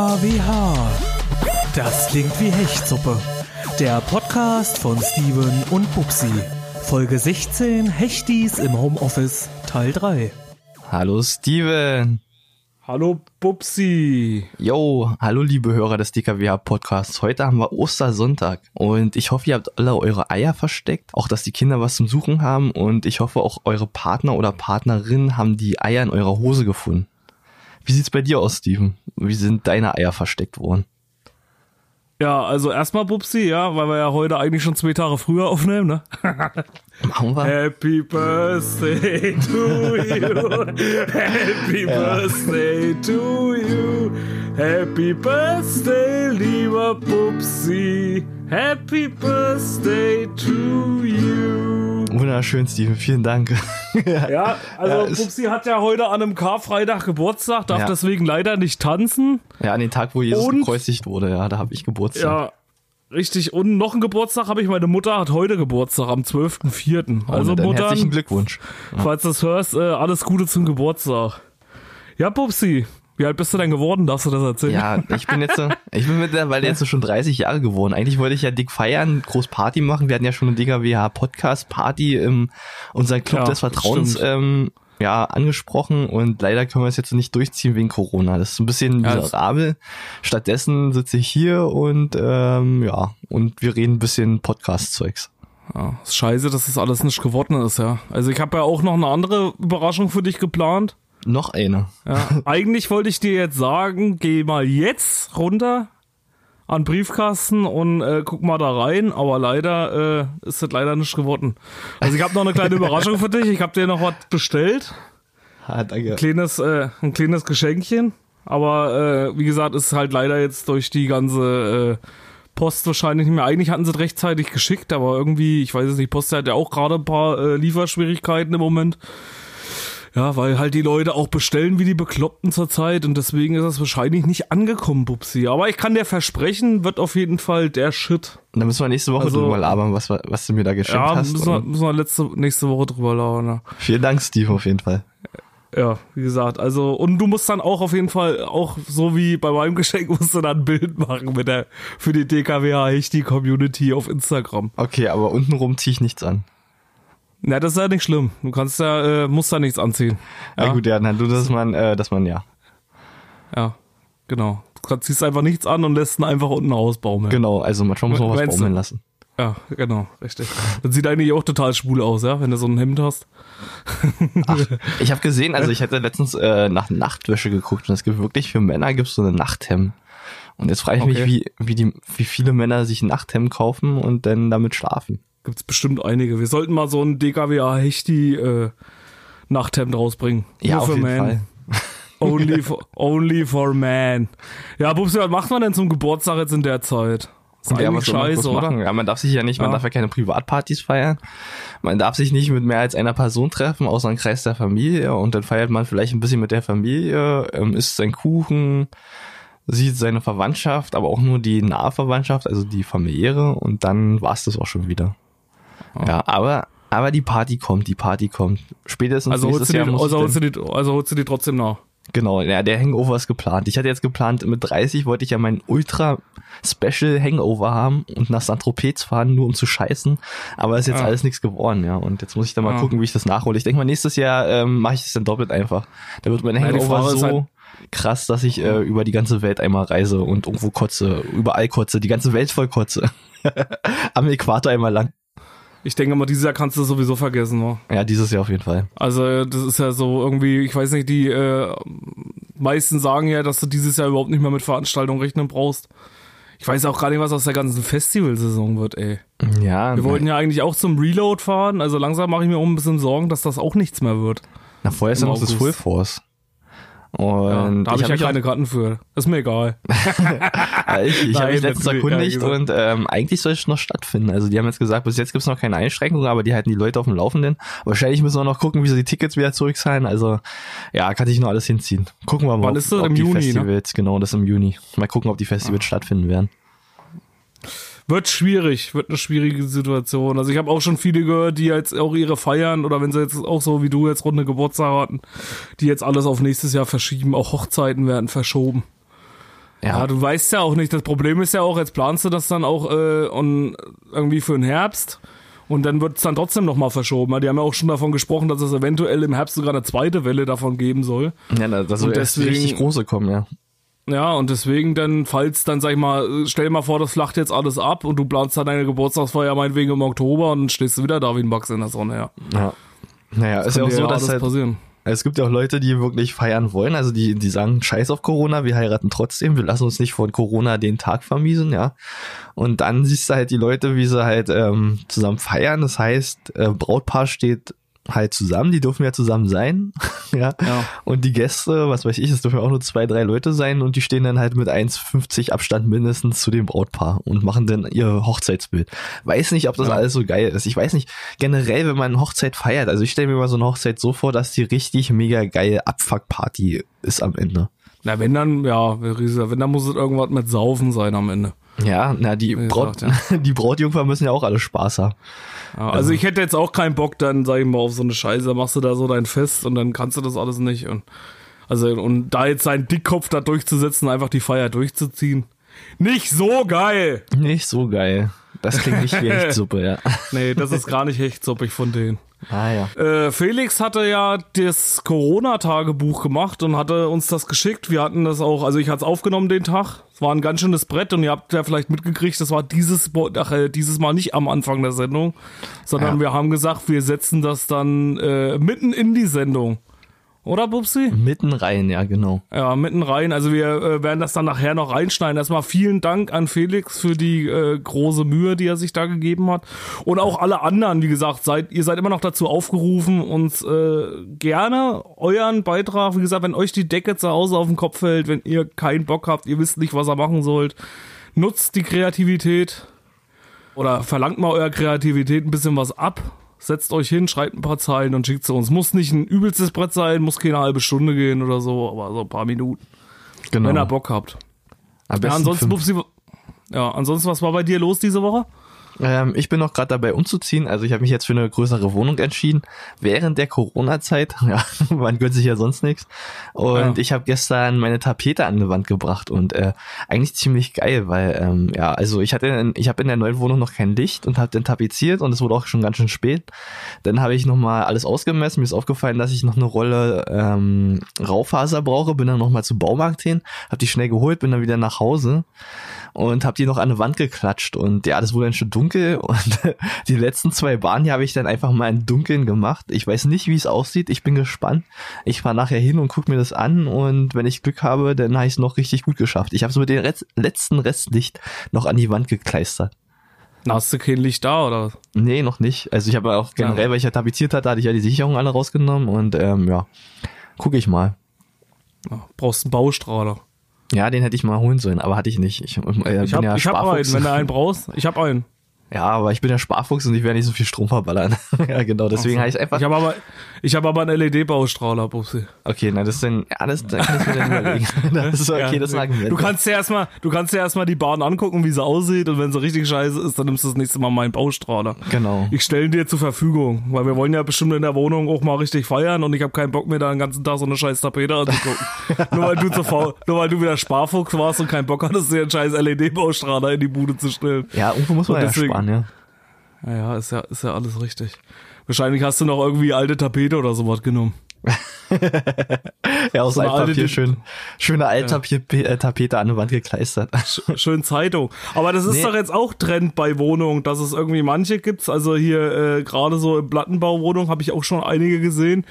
DKWH. Das klingt wie Hechtsuppe. Der Podcast von Steven und Bubsi. Folge 16 Hechtis im Homeoffice Teil 3. Hallo Steven. Hallo Bubsi. Yo, hallo liebe Hörer des DKWH Podcasts. Heute haben wir Ostersonntag und ich hoffe, ihr habt alle eure Eier versteckt, auch dass die Kinder was zum Suchen haben und ich hoffe auch eure Partner oder Partnerin haben die Eier in eurer Hose gefunden. Wie sieht's bei dir aus, Steven? Wie sind deine Eier versteckt worden? Ja, also erstmal Bubsi, ja, weil wir ja heute eigentlich schon zwei Tage früher aufnehmen, ne? Machen wir? Happy Birthday to you. Happy Ja. Birthday to you. Happy Birthday, lieber Bubsi. Happy Birthday to you. Wunderschön, Steven. Vielen Dank. Ja, also Ja, ist- Bubsi hat ja heute an einem Karfreitag Geburtstag, darf Ja. deswegen leider nicht tanzen. Ja, an den Tag, wo Jesus Und- gekreuzigt wurde, ja, da habe ich Geburtstag. Ja, richtig. Und noch einen Geburtstag habe ich. Meine Mutter hat heute Geburtstag, am 12.04. Oh, Also Mutter, herzlichen Glückwunsch. falls du das hörst, äh, alles Gute zum Geburtstag. Ja, Pupsi, wie alt bist du denn geworden? Darfst du das erzählen? Ja, ich bin jetzt, so- ich bin mittlerweile jetzt so schon 30 Jahre geworden. Eigentlich wollte ich ja dick feiern, groß Party machen. Wir hatten ja schon eine DKWH Podcast Party im unser Club Ja, des Vertrauens ähm, ja angesprochen und leider können wir es jetzt nicht durchziehen wegen Corona. Das ist ein bisschen Ja, miserabel. Stattdessen sitze ich hier und ähm, ja und wir reden ein bisschen Podcast-Zeugs. Ja, ist scheiße, dass das alles nicht geworden ist, ja. Also ich habe ja auch noch eine andere Überraschung für dich geplant. Noch eine. Ja, eigentlich wollte ich dir jetzt sagen, geh mal jetzt runter an Briefkasten und äh, guck mal da rein, aber leider äh, ist das leider nicht geworden. Also ich habe noch eine kleine Überraschung für dich. Ich habe dir noch was bestellt, Ah, danke. kleines, äh, ein kleines Geschenkchen. Aber äh, wie gesagt, ist halt leider jetzt durch die ganze äh, Post wahrscheinlich nicht mehr. Eigentlich hatten sie es rechtzeitig geschickt, aber irgendwie, ich weiß es nicht, Post hat ja auch gerade ein paar äh, Lieferschwierigkeiten im Moment. Ja, weil halt die Leute auch bestellen wie die Bekloppten zurzeit und deswegen ist das wahrscheinlich nicht angekommen, Bubsi. Aber ich kann dir versprechen, wird auf jeden Fall der Shit. Dann müssen wir nächste Woche Also- drüber labern, was, was du mir da geschenkt Ja, hast. müssen wir, Und müssen wir letzte, nächste Woche drüber labern. Ja. Vielen Dank, Steve, auf jeden Fall. Ja, wie gesagt, also, und du musst dann auch auf jeden Fall, auch so wie bei meinem Geschenk, musst du dann ein Bild machen mit der, für die DKWH die Community auf Instagram. Okay, aber untenrum ziehe ich nichts an. Na, das ist ja nicht schlimm. Du kannst ja, äh, musst da nichts anziehen. Ja, Ja, gut, ja, dann du, dass man, äh, dass man, ja. ja, genau. Du ziehst einfach nichts an und lässt ihn einfach unten ausbaumeln. Genau, also manchmal muss man was baumeln lassen. Ja, genau, richtig. Das sieht eigentlich auch total schwul aus, ja, wenn du so ein Hemd hast. Ich habe gesehen, also ich hatte letztens äh, nach Nachtwäsche geguckt und es gibt wirklich für Männer gibt's so eine Nachthemd. Und jetzt frage ich mich, Okay. wie, wie, die, wie viele Männer sich ein Nachthemd kaufen und dann damit schlafen. Gibt's bestimmt einige. Wir sollten mal so ein DKWA Hechti äh, Nachthemd rausbringen. Ja, Nur auf für jeden Men. Fall. Only for, only for man. Ja, Bubsi, was macht man denn zum Geburtstag jetzt in der Zeit? Ist Ja, eigentlich man scheiße, oder? Ja, man darf sich ja nicht, man Ja. darf ja keine Privatpartys feiern. Man darf sich nicht mit mehr als einer Person treffen, außer im Kreis der Familie. Und dann feiert man vielleicht ein bisschen mit der Familie, ähm, isst seinen Kuchen, sieht seine Verwandtschaft, aber auch nur die nahe Verwandtschaft, also die familiäre. Und dann war's das auch schon wieder. Ja, aber, aber die Party kommt, die Party kommt. Spätestens Also nächstes die, Jahr muss also, holst du die, also holst du die trotzdem nach. Genau, ja, der Hangover ist geplant. Ich hatte jetzt geplant, mit 30 wollte ich ja meinen ultra special Hangover haben und nach Saint-Tropez fahren, nur um zu scheißen. Aber ist jetzt Ah. alles nichts geworden, ja. Und jetzt muss ich dann mal Ah. gucken, wie ich das nachhole. Ich denke mal, nächstes Jahr ähm, mache ich es dann doppelt einfach. Da wird mein Ja, die Hangover so halt- krass, dass ich äh, über die ganze Welt einmal reise und irgendwo kotze, überall kotze, die ganze Welt voll kotze. Am Äquator einmal lang. Ich denke mal, dieses Jahr kannst du sowieso vergessen. Ne? Ja, dieses Jahr auf jeden Fall. Also das ist ja so irgendwie, ich weiß nicht, die äh, meisten sagen ja, dass du dieses Jahr überhaupt nicht mehr mit Veranstaltungen rechnen brauchst. Ich weiß auch gar nicht, was aus der ganzen Festivalsaison wird, ey. Ja, Wir wollten ja eigentlich auch zum Reload fahren, also langsam mache ich mir auch ein bisschen Sorgen, dass das auch nichts mehr wird. na, vorher ist ja noch das. Full Force. Ja, Und da habe ich, hab ja keine Karten für. Ist mir egal. Ja, ich ich habe mich letztens erkundigt ja, und ähm, eigentlich soll es noch stattfinden. Also die haben jetzt gesagt, bis jetzt gibt's noch keine Einschränkungen, aber die halten die Leute auf dem Laufenden. Wahrscheinlich müssen wir noch gucken, wie sie die Tickets wieder zurückzahlen. Also ja, kann ich noch alles hinziehen. Gucken wir mal, Wann ob, ist das? ob Im die Juni, ne? Festivals, genau, das im Juni. Mal gucken, ob die Ah. Festivals stattfinden werden. Wird schwierig, wird eine schwierige Situation. Also ich habe auch schon viele gehört, die jetzt auch ihre feiern oder wenn sie jetzt auch so wie du jetzt runde Geburtstag hatten, die jetzt alles auf nächstes Jahr verschieben. Auch Hochzeiten werden verschoben. Ja. du weißt ja auch nicht. Das Problem ist ja auch, jetzt planst du das dann auch äh, und irgendwie für den Herbst. Und dann wird es dann trotzdem nochmal verschoben. Die haben ja auch schon davon gesprochen, dass es eventuell im Herbst sogar eine zweite Welle davon geben soll. Ja, das soll deswegen, richtig große kommen, ja. Ja, und deswegen dann, falls dann, sag ich mal, stell dir mal vor, das flacht jetzt alles ab und du planst dann deine Geburtstagsfeier meinetwegen im Oktober und dann stehst du wieder da wie ein Bugs in der Sonne, ja. Ja. Naja, das ist ja auch so, dass halt, passieren. Es gibt ja auch Leute, die wirklich feiern wollen, also die, die sagen, scheiß auf Corona, wir heiraten trotzdem, wir lassen uns nicht von Corona den Tag vermiesen, ja. Und dann siehst du halt die Leute, wie sie halt ähm, zusammen feiern. Das heißt, äh, Brautpaar steht halt zusammen, die dürfen ja zusammen sein, ja. ja. Und die Gäste, was weiß ich, es dürfen ja auch nur zwei, drei Leute sein und die stehen dann halt mit 1,50 Abstand mindestens zu dem Brautpaar und machen dann ihr Hochzeitsbild. Weiß nicht, ob das ja. alles so geil ist. Ich weiß nicht, generell, wenn man eine Hochzeit feiert, also ich stelle mir mal so eine Hochzeit so vor, dass die richtig mega geile Abfuckparty ist am Ende. Na, wenn dann, ja, wenn dann muss es irgendwas mit Saufen sein am Ende. Ja, na, die, Braut, ja. die Brautjungfer müssen ja auch alle Spaß haben. Ja, also, also ich hätte jetzt auch keinen Bock, dann, sag ich mal, auf so eine Scheiße, machst du da so dein Fest und dann kannst du das alles nicht. Und, also, und da jetzt seinen Dickkopf da durchzusetzen, einfach die Feier durchzuziehen. Nicht so geil! Nicht so geil. Das klingt nicht wie Hechtsuppe, ja. nee, das ist gar nicht Hechtsuppig von denen. Ah ja. Äh, Felix hatte ja das Corona-Tagebuch gemacht und hatte uns das geschickt. Wir hatten das auch, also ich hatte es aufgenommen den Tag. Es war ein ganz schönes Brett und ihr habt ja vielleicht mitgekriegt, das war dieses, ach, äh, dieses Mal nicht am Anfang der Sendung, sondern ja. wir haben gesagt, wir setzen das dann äh, mitten in die Sendung. Oder, Bubsi? Mitten rein, ja, genau. Ja, mitten rein. Also wir äh, werden das dann nachher noch reinschneiden. Erstmal vielen Dank an Felix für die äh, große Mühe, die er sich da gegeben hat. Und auch alle anderen, wie gesagt, seid, ihr seid immer noch dazu aufgerufen, uns äh, gerne euren Beitrag, wie gesagt, wenn euch die Decke zu Hause auf den Kopf fällt, wenn ihr keinen Bock habt, ihr wisst nicht, was ihr machen sollt, nutzt die Kreativität oder verlangt mal eurer Kreativität ein bisschen was ab setzt euch hin, schreibt ein paar Zeilen und schickt sie uns. Muss nicht ein übelstes Brett sein, muss keine halbe Stunde gehen oder so, aber so ein paar Minuten. Genau. Wenn ihr Bock habt. ja, ansonsten, Bubsi, ja, ansonsten, was war bei dir los diese Woche? Ähm, ich bin noch gerade dabei umzuziehen. Also ich habe mich jetzt für eine größere Wohnung entschieden. Während der Corona-Zeit, ja, man gönnt sich ja sonst nichts. Und ja. ich habe gestern meine Tapete an die Wand gebracht und äh, eigentlich ziemlich geil, weil ähm, ja, also ich hatte, ich habe in der neuen Wohnung noch kein Licht und habe dann tapeziert und es wurde auch schon ganz schön spät. Dann habe ich noch mal alles ausgemessen. Mir ist aufgefallen, dass ich noch eine Rolle ähm, Raufaser brauche. Bin dann noch mal zum Baumarkt hin, habe die schnell geholt, bin dann wieder nach Hause und habe die noch an eine Wand geklatscht und ja, das wurde dann schon dunkel und die letzten zwei Bahnen hier habe ich dann einfach mal im Dunkeln gemacht. Ich weiß nicht, wie es aussieht. Ich bin gespannt. Ich fahre nachher hin und guck mir das an und wenn ich Glück habe, dann habe ich es noch richtig gut geschafft. Ich habe so mit dem Rest, letzten Restlicht noch an die Wand gekleistert. Hast du kein Licht da oder? Nee, noch nicht. Also ich habe auch generell, ja. weil ich ja tapeziert hatte, hatte ich ja die Sicherung alle rausgenommen und ähm, ja, gucke ich mal. brauchst einen Baustrahler. Ja, den hätte ich mal holen sollen, aber hatte ich nicht. Ich, äh, ich habe ja hab einen, wenn du einen brauchst. Ich habe einen. Ja, aber ich bin ja Sparfuchs und ich werde nicht so viel Strom verballern. ja, genau, deswegen habe ich einfach. Ich habe aber, ich habe aber einen LED-Baustrahler, Bubsi. Okay, na, das ist dann, ja, das, da kann ich mir dann überlegen. das ist okay, ja, das sagen wir. Du kannst dir erstmal, du kannst dir erstmal die Bahn angucken, wie sie aussieht und wenn sie richtig scheiße ist, dann nimmst du das nächste Mal meinen Baustrahler. Genau. Ich stelle ihn dir zur Verfügung, weil wir wollen ja bestimmt in der Wohnung auch mal richtig feiern und ich habe keinen Bock mehr da den ganzen Tag so eine scheiß Tapete anzugucken. nur weil du zu faul, nur weil du wieder Sparfuchs warst und keinen Bock hattest, dir einen scheiß LED-Baustrahler in die Bude zu stellen. Ja, irgendwo muss man deswegen, ja sparen, ja. Ja, ist ja, ist ja alles richtig. Wahrscheinlich hast du noch irgendwie alte Tapete oder sowas genommen. ja, aus so Altpapier schön, schöne Alttapete ja. an der Wand gekleistert. Schön Zeitung. Aber das ist nee. doch jetzt auch Trend bei Wohnungen, dass es irgendwie manche gibt. Also hier äh, gerade so im Plattenbauwohnung habe ich auch schon einige gesehen,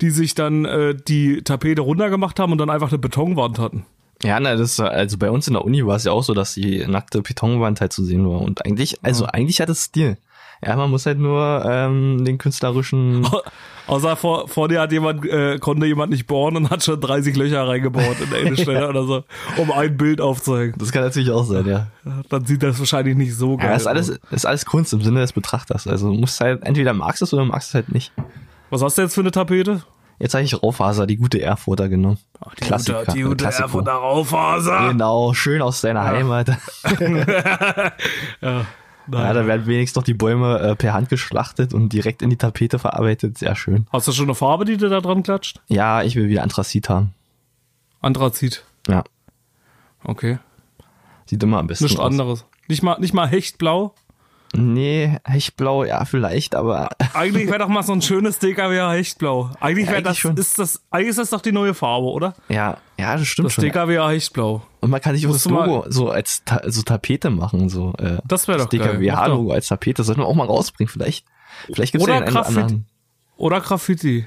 die sich dann äh, die Tapete runtergemacht haben und dann einfach eine Betonwand hatten. Ja, na, das also bei uns in der Uni war es ja auch so, dass die nackte Betonwand halt zu sehen war und eigentlich, also ja. eigentlich hat es Stil. Ja, man muss halt nur ähm, den künstlerischen. Außer vor, vor dir hat jemand, äh, konnte jemand nicht bohren und hat schon 30 Löcher reingebaut in der Innenstelle oder so, um ein Bild aufzuhängen. Das kann natürlich auch sein, ja. Dann sieht das wahrscheinlich nicht so geil ja, ist alles, ist alles Kunst im Sinne des Betrachters. Also du musst halt, entweder magst es oder magst es halt nicht. Was hast du jetzt für eine Tapete? Jetzt habe ich Raufaser, die gute Erfurter genommen. Ach, die Klassiker, gute, die gute Erfurter Raufaser. Genau, schön aus deiner ja. Heimat. ja. Ja, da werden wenigstens noch die Bäume äh, per Hand geschlachtet und direkt in die Tapete verarbeitet. Sehr schön. Hast du schon eine Farbe, die du da dran klatscht? Ja, ich will wieder Anthrazit haben. Anthrazit? Ja. Okay. Sieht immer am besten Nichts aus. anderes. Nicht mal, nicht mal Hechtblau. Nee, Hechtblau, ja, vielleicht, aber Eigentlich wäre doch mal so ein schönes DKWH Hechtblau. Eigentlich wäre Eigentlich das, schon. ist das, eigentlich ist das doch die neue Farbe, oder? ja, ja, das stimmt Das schon. DKWH Hechtblau. Und man kann sich auch das Logo so als Ta so Tapete machen, so äh, Das wäre doch doch. DKWH-Logo als Tapete. Das sollten wir auch mal rausbringen, vielleicht. Vielleicht gibt's Oder ja einen oder Graffiti. anderen. Oder Graffiti.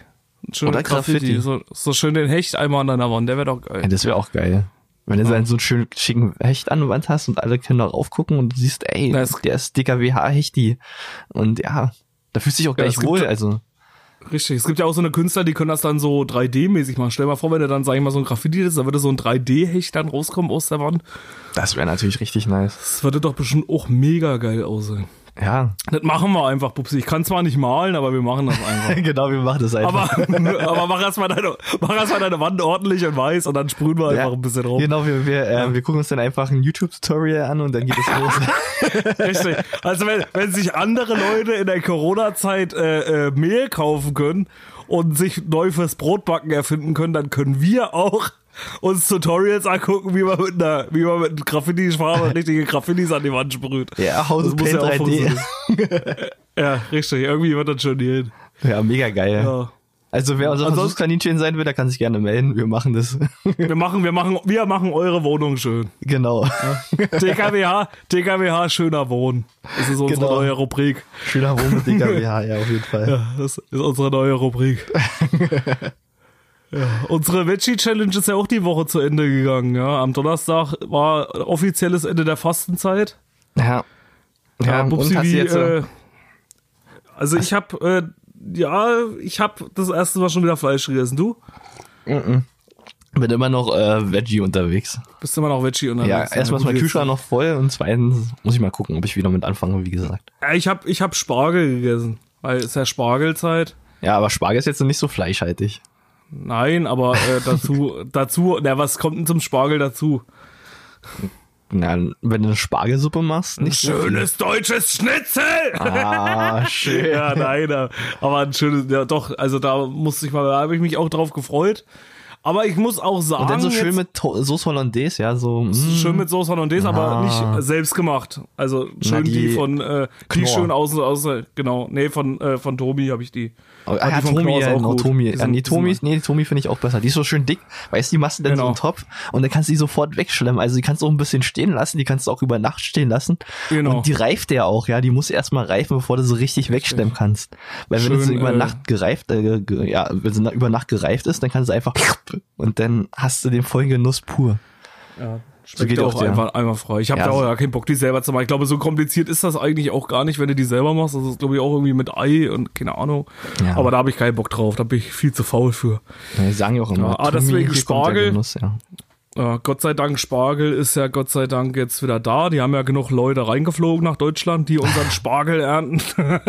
Oder Graffiti. So, so schön den Hecht einmal an deiner Wand, der wäre doch Ja, geil. das wäre auch geil. Wenn du dann so einen schönen schicken Hecht an der Wand hast und alle können da raufgucken und du siehst, ey, Na, es- der ist DKWH-Hechti. Und ja, da fühlst du dich auch Ja, gleich gibt- wohl. Also, Richtig. Es gibt ja auch so eine Künstler, die können das dann so 3D-mäßig machen. Stell dir mal vor, wenn du dann, sag ich mal, so ein Graffiti ist, da würde so ein 3D-Hecht dann rauskommen aus der Wand. das wäre natürlich richtig nice. Das würde doch bestimmt auch mega geil aussehen. Ja, Das machen wir einfach, Pupsi. Ich kann zwar nicht malen, aber wir machen das einfach. genau, wir machen das einfach. Aber, aber mach erstmal deine, mach erst mal deine Wand ordentlich und weiß und dann sprühen wir einfach ein bisschen drauf. Genau, wir, wir, äh, wir gucken uns dann einfach ein YouTube-Tutorial an und dann geht es los. Richtig. Also wenn, wenn sich andere Leute in der Corona-Zeit äh, äh, Mehl kaufen können und sich neu fürs Brotbacken erfinden können, dann können wir auch uns Tutorials angucken, wie man mit einer, wie man mit Graffiti-Farbe richtige Graffitis an die Wand sprüht. ja, House Das of muss Paint ja auch 3D. funktionieren. Ja, richtig. Irgendwie wird das schon gehen. Ja, mega geil. Ja. Also wer unser Versuchskaninchen sein will, der kann sich gerne melden. Wir machen das. Wir machen, wir machen, wir machen eure Wohnung schön. genau. TKWH, TKWH schöner Wohnen. Das ist unsere Genau. neue Rubrik. Schöner Wohn mit DKWH, ja, auf jeden Fall. Ja, das ist unsere neue Rubrik. Ja, unsere Veggie-Challenge ist ja auch die Woche zu Ende gegangen. Ja, am Donnerstag war offizielles Ende der Fastenzeit. Ja. Ja, Ja, Bubsi, wie, äh, also ich habe, äh, ja, ich habe das erste Mal schon wieder Fleisch gegessen. Du bin immer noch äh, Veggie unterwegs. bist immer noch Veggie unterwegs. Ja, erstmal ist mein Kühlschrank noch voll und zweitens muss ich mal gucken, ob ich wieder mit anfange, wie gesagt. Ja, ich habe ich hab Spargel gegessen, weil es ist ja Spargelzeit. Ja, aber Spargel ist jetzt nicht so fleischhaltig. Nein, aber äh, dazu, dazu, na, was kommt denn zum Spargel dazu? Na, wenn du eine Spargelsuppe machst, nicht viel. Schönes deutsches Schnitzel! Ah, schön. ja, nein, aber ein schönes, ja doch, also da musste ich mal, da habe ich mich auch drauf gefreut. Aber ich muss auch sagen, Und dann so schön jetzt- mit To- Sauce Hollandaise, ja, so. mm. schön mit Soße Hollandaise, aber Ah. nicht selbst gemacht. Also schön die die, von, äh, die schön außen, außen, genau, nee, von, äh, von Tobi habe ich die. Ah, ja, die von Tomi, ja, auch genau. Tomi. Ja, nee, Tomi, nee, Tomi finde ich auch besser. Die ist so schön dick. Weißt du, die machst du dann so Genau. einen Topf und dann kannst du die sofort wegschlemmen. Also die kannst du auch ein bisschen stehen lassen, die kannst du auch über Nacht stehen lassen. Genau. Und die reift ja auch, ja. Die muss erstmal reifen, bevor du sie richtig wegschlemmen kannst. Weil wenn Schön, sie über äh, Nacht gereift, äh, ja, wenn sie na- über Nacht gereift ist, dann kannst du einfach und dann hast du den vollen Genuss pur. Ja, So geht auch auch einfach, einfach frei. Ich habe Ja, da auch ja keinen Bock, die selber zu machen. Ich glaube, so kompliziert ist das eigentlich auch gar nicht, wenn du die selber machst. Das ist, glaube ich, auch irgendwie mit Ei und keine Ahnung. Ja. Aber da habe ich keinen Bock drauf. Da bin ich viel zu faul für. Ja, die sagen ja auch immer. Ja, ah, deswegen Spargel. Genuss, ja. Ja, Gott sei Dank, Spargel ist ja Gott sei Dank jetzt wieder da. Die haben ja genug Leute reingeflogen nach Deutschland, die unseren Spargel ernten.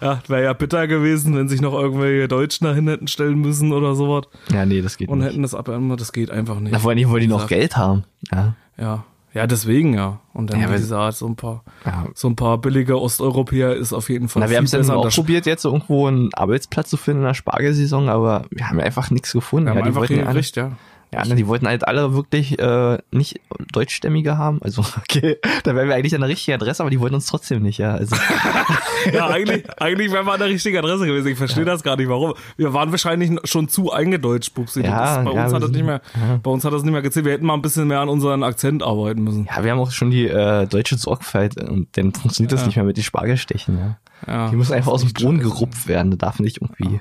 ja, wäre ja bitter gewesen, wenn sich noch irgendwelche Deutschen dahin hätten stellen müssen oder sowas ja, nee, das geht und nicht. hätten das abernten. Das geht einfach nicht. Na, vor allem, weil die noch. Geld haben. Ja. Ja, ja, deswegen ja. Und dann Ja, wie gesagt, so ein paar, ja. so ein paar billige Osteuropäer ist auf jeden Fall Na, wir haben es besser. auch probiert, jetzt irgendwo einen Arbeitsplatz zu finden in der Spargelsaison, aber wir haben einfach nichts gefunden. Wir haben ja, die einfach wollten alle, hingekriegt, ja. Ja, ne, die wollten halt alle wirklich äh, nicht Deutschstämmige haben. Also, okay, da wären wir eigentlich an der richtigen Adresse, aber die wollten uns trotzdem nicht, ja. Also, Ja, eigentlich, eigentlich wären wir an der richtigen Adresse gewesen. Ich verstehe das gar nicht, warum. Wir waren wahrscheinlich schon zu eingedeutscht, Pupsi. Ja, das, bei ja, uns hat das nicht mehr, bei uns hat das nicht mehr gezählt. Wir hätten mal ein bisschen mehr an unseren Akzent arbeiten müssen. ja, wir haben auch schon die äh, deutsche Sorgfalt und dann funktioniert das Ja. nicht mehr mit den Spargelstechen, ja. Ja. Die müssen einfach aus dem Boden gerupft werden, da darf nicht irgendwie.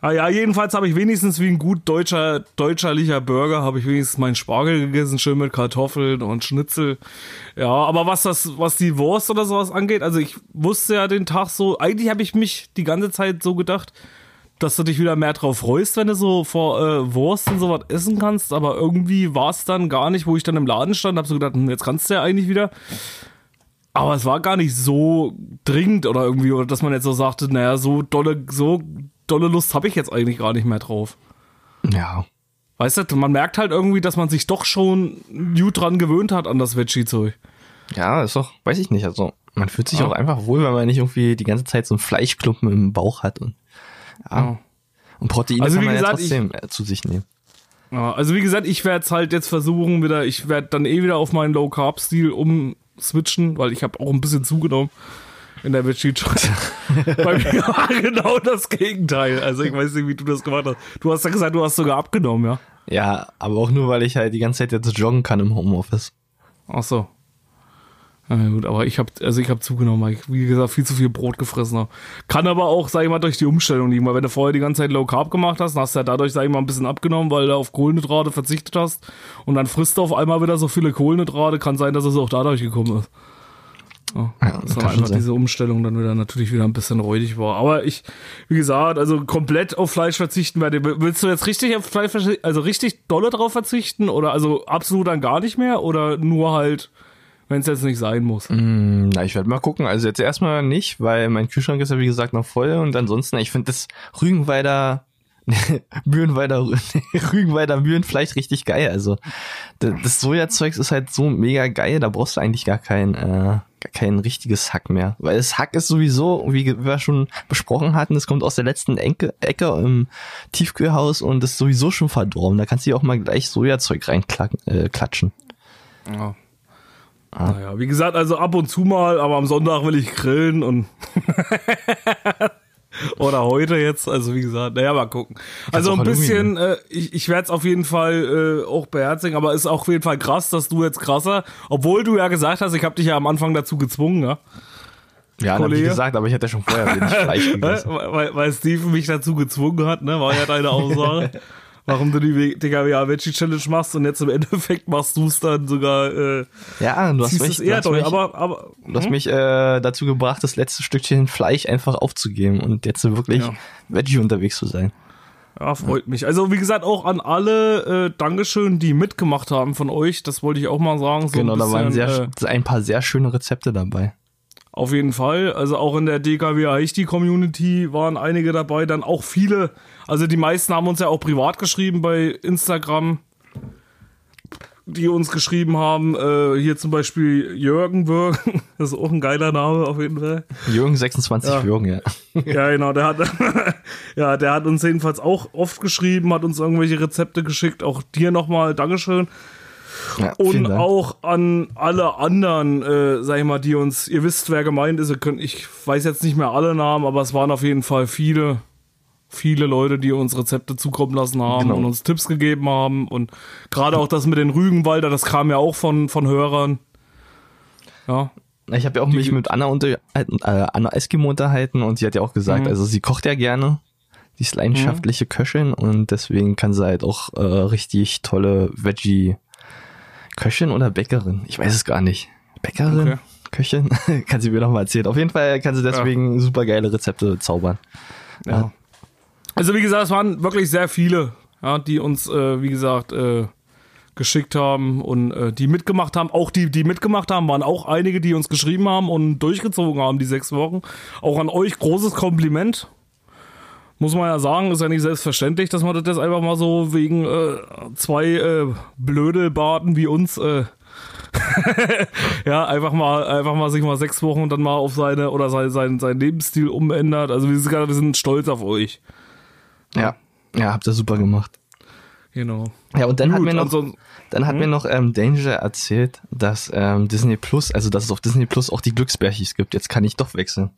Ah ja, jedenfalls habe ich wenigstens wie ein gut deutscher, deutscherlicher Burger, habe ich wenigstens meinen Spargel gegessen, schön mit Kartoffeln und Schnitzel. Ja, aber was das, was die Wurst oder sowas angeht, also ich wusste ja den Tag so, eigentlich habe ich mich die ganze Zeit so gedacht, dass du dich wieder mehr drauf freust, wenn du so vor äh, Wurst und sowas essen kannst, aber irgendwie war es dann gar nicht, wo ich dann im Laden stand, habe so gedacht, hm, jetzt kannst du ja eigentlich wieder. Aber es war gar nicht so dringend oder irgendwie, oder dass man jetzt so sagte, naja, so dolle, so dolle Lust habe ich jetzt eigentlich gar nicht mehr drauf. Ja. Weißt du, man merkt halt irgendwie, dass man sich doch schon gut dran gewöhnt hat an das Veggie-Zeug. Ja, ist doch, weiß ich nicht, also man fühlt sich Ja. auch einfach wohl, wenn man nicht irgendwie die ganze Zeit so einen Fleischklumpen im Bauch hat und ja. Ja. Und Proteine Also kann man gesagt, ja trotzdem äh, zu sich nehmen. Also wie gesagt, ich werde es halt jetzt versuchen wieder, ich werde dann eh wieder auf meinen Low Carb Stil umswitchen, weil ich habe auch ein bisschen zugenommen in der Veggie Bei mir war genau das Gegenteil. Also ich weiß nicht, wie du das gemacht hast. Du hast ja gesagt, du hast sogar abgenommen, ja? Ja, aber auch nur, weil ich halt die ganze Zeit jetzt joggen kann im Homeoffice. Ach so. Ja, gut, aber ich habe also ich habe zugenommen, weil ich wie gesagt viel zu viel Brot gefressen habe. Kann aber auch, sag ich mal, durch die Umstellung liegen, weil wenn du vorher die ganze Zeit Low Carb gemacht hast, dann hast du ja dadurch, sag ich mal, ein bisschen abgenommen, weil du auf Kohlenhydrate verzichtet hast und dann frisst du auf einmal wieder so viele Kohlenhydrate, kann sein, dass es auch dadurch gekommen ist. Ja, ja, das war einfach diese Umstellung dann wieder natürlich wieder ein bisschen räudig war. Aber ich, wie gesagt, also komplett auf Fleisch verzichten werde. Willst du jetzt richtig auf Fleisch verzichten, also richtig dolle drauf verzichten oder also absolut dann gar nicht mehr oder nur halt, wenn es jetzt nicht sein muss? Mm, na, ich werde mal gucken. Also jetzt erstmal nicht, weil mein Kühlschrank ist ja wie gesagt noch voll und ansonsten, ich finde das Rügenweider Mühlenweider, Rügenweider Mühlenfleisch richtig geil. Also das Sojazeugs ist halt so mega geil, da brauchst du eigentlich gar kein, äh, gar kein richtiges Hack mehr. Weil das Hack ist sowieso, wie wir schon besprochen hatten, es kommt aus der letzten Ecke, Ecke im Tiefkühlhaus und ist sowieso schon verdorben. Da kannst du auch mal gleich Sojazeug reinklatschen. Äh, ja. Ah. Naja, wie gesagt, also ab und zu mal, aber am Sonntag will ich grillen und Oder heute jetzt, also wie gesagt, naja, mal gucken. Also ein bisschen, äh, ich, ich werde es auf jeden Fall äh, auch beherzigen, aber ist auch auf jeden Fall krass, dass du jetzt krasser, obwohl du ja gesagt hast, ich habe dich ja am Anfang dazu gezwungen, ja. Ja, wie gesagt, aber ich hatte ja schon vorher wenig Fleisch gegessen. weil, weil Steven mich dazu gezwungen hat, ne, war ja deine Aussage. warum du die DKWA Veggie Challenge machst und jetzt im Endeffekt machst du es dann sogar. Äh, ja, du hast recht. Eher du hast mich, aber, aber, du hast hm? mich äh, dazu gebracht, das letzte Stückchen Fleisch einfach aufzugeben und jetzt wirklich ja. Veggie unterwegs zu sein. Ja, freut ja. mich. Also wie gesagt, auch an alle äh, Dankeschön, die mitgemacht haben von euch. Das wollte ich auch mal sagen. So genau, bisschen, da waren sehr, äh, ein paar sehr schöne Rezepte dabei. Auf jeden Fall. Also auch in der DKW HD Community waren einige dabei. Dann auch viele, also die meisten haben uns ja auch privat geschrieben bei Instagram, die uns geschrieben haben. Äh, hier zum Beispiel Jürgen Würgen. Das ist auch ein geiler Name auf jeden Fall. Jürgen 26 ja. Jürgen, ja. Ja, genau. Der hat, ja, der hat uns jedenfalls auch oft geschrieben, hat uns irgendwelche Rezepte geschickt. Auch dir nochmal Dankeschön. Ja, und auch an alle anderen, äh, sag ich mal, die uns, ihr wisst, wer gemeint ist, könnt, ich weiß jetzt nicht mehr alle Namen, aber es waren auf jeden Fall viele, viele Leute, die uns Rezepte zukommen lassen haben genau. und uns Tipps gegeben haben. Und gerade auch das mit den Rügenwalder, das kam ja auch von, von Hörern. Ja. Ich habe ja auch die, mich mit Anna, unter, äh, Anna Eskimo unterhalten und sie hat ja auch gesagt, mhm. also sie kocht ja gerne. Sie ist leidenschaftliche mhm. Köchin und deswegen kann sie halt auch äh, richtig tolle Veggie Köchin oder Bäckerin? Ich weiß es gar nicht. Bäckerin? Okay. Köchin? kann sie mir noch mal erzählen. Auf jeden Fall kann sie deswegen ja. super geile Rezepte zaubern. Ja. Also wie gesagt, es waren wirklich sehr viele, ja, die uns, äh, wie gesagt, äh, geschickt haben und äh, die mitgemacht haben. Auch die, die mitgemacht haben, waren auch einige, die uns geschrieben haben und durchgezogen haben die sechs Wochen. Auch an euch großes Kompliment muss man ja sagen, ist ja nicht selbstverständlich, dass man das einfach mal so wegen äh, zwei äh, Blödelbaden wie uns äh, ja, einfach mal, einfach mal sich mal sechs Wochen dann mal auf seine oder sein, sein, sein Lebensstil umändert. Also wir sind, wir sind stolz auf euch. Ja, ja, habt ihr super gemacht. Genau. Ja, und dann Gut, hat mir noch, also, dann hat hm? mir noch ähm, Danger erzählt, dass ähm, Disney Plus, also dass es auf Disney Plus auch die Glücksbärchis gibt. Jetzt kann ich doch wechseln.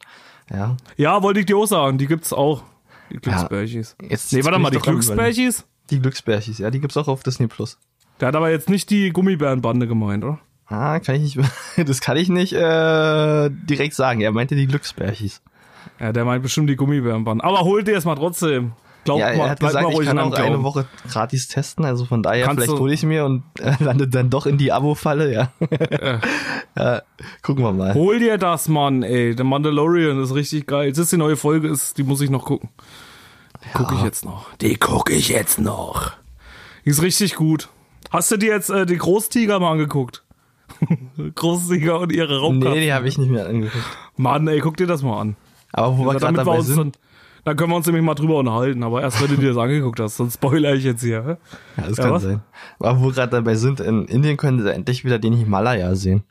Ja. Ja, wollte ich dir auch sagen, die gibt's auch. Die Glücksbärchis. Ja, jetzt, nee, warte mal, die Glücksbärchis? Die Glücksbärchis, ja, die gibt's auch auf Disney Plus. Der hat aber jetzt nicht die Gummibärenbande gemeint, oder? Ah, kann ich nicht, das kann ich nicht äh, direkt sagen. Er meinte die Glücksbärchis. Ja, der meint bestimmt die Gummibärenbande. Aber hol dir es mal trotzdem. Glaub ja, er mal, hat gesagt, ich kann auch eine Woche gratis testen, also von daher Kannst vielleicht hole ich mir und äh, landet dann doch in die Abo-Falle, ja. ja. ja. Gucken wir mal. Hol dir das, Mann, ey. Der Mandalorian ist richtig geil. Das ist die neue Folge, ist, die muss ich noch gucken. Die ja. gucke ich jetzt noch. Die gucke ich jetzt noch. Die ist richtig gut. Hast du dir jetzt äh, die Großtiger mal angeguckt? Großtiger und ihre Raumkampf. Nee, die habe ich nicht mehr angeguckt. Mann, ey, guck dir das mal an. Aber wo wir gerade dabei sind. Dann, dann können wir uns nämlich mal drüber unterhalten, aber erst wenn du dir das angeguckt hast, sonst spoiler ich jetzt hier. Ja, das ja, kann was? sein. Aber wo wir gerade dabei sind, in Indien können sie endlich wieder den Himalaya sehen.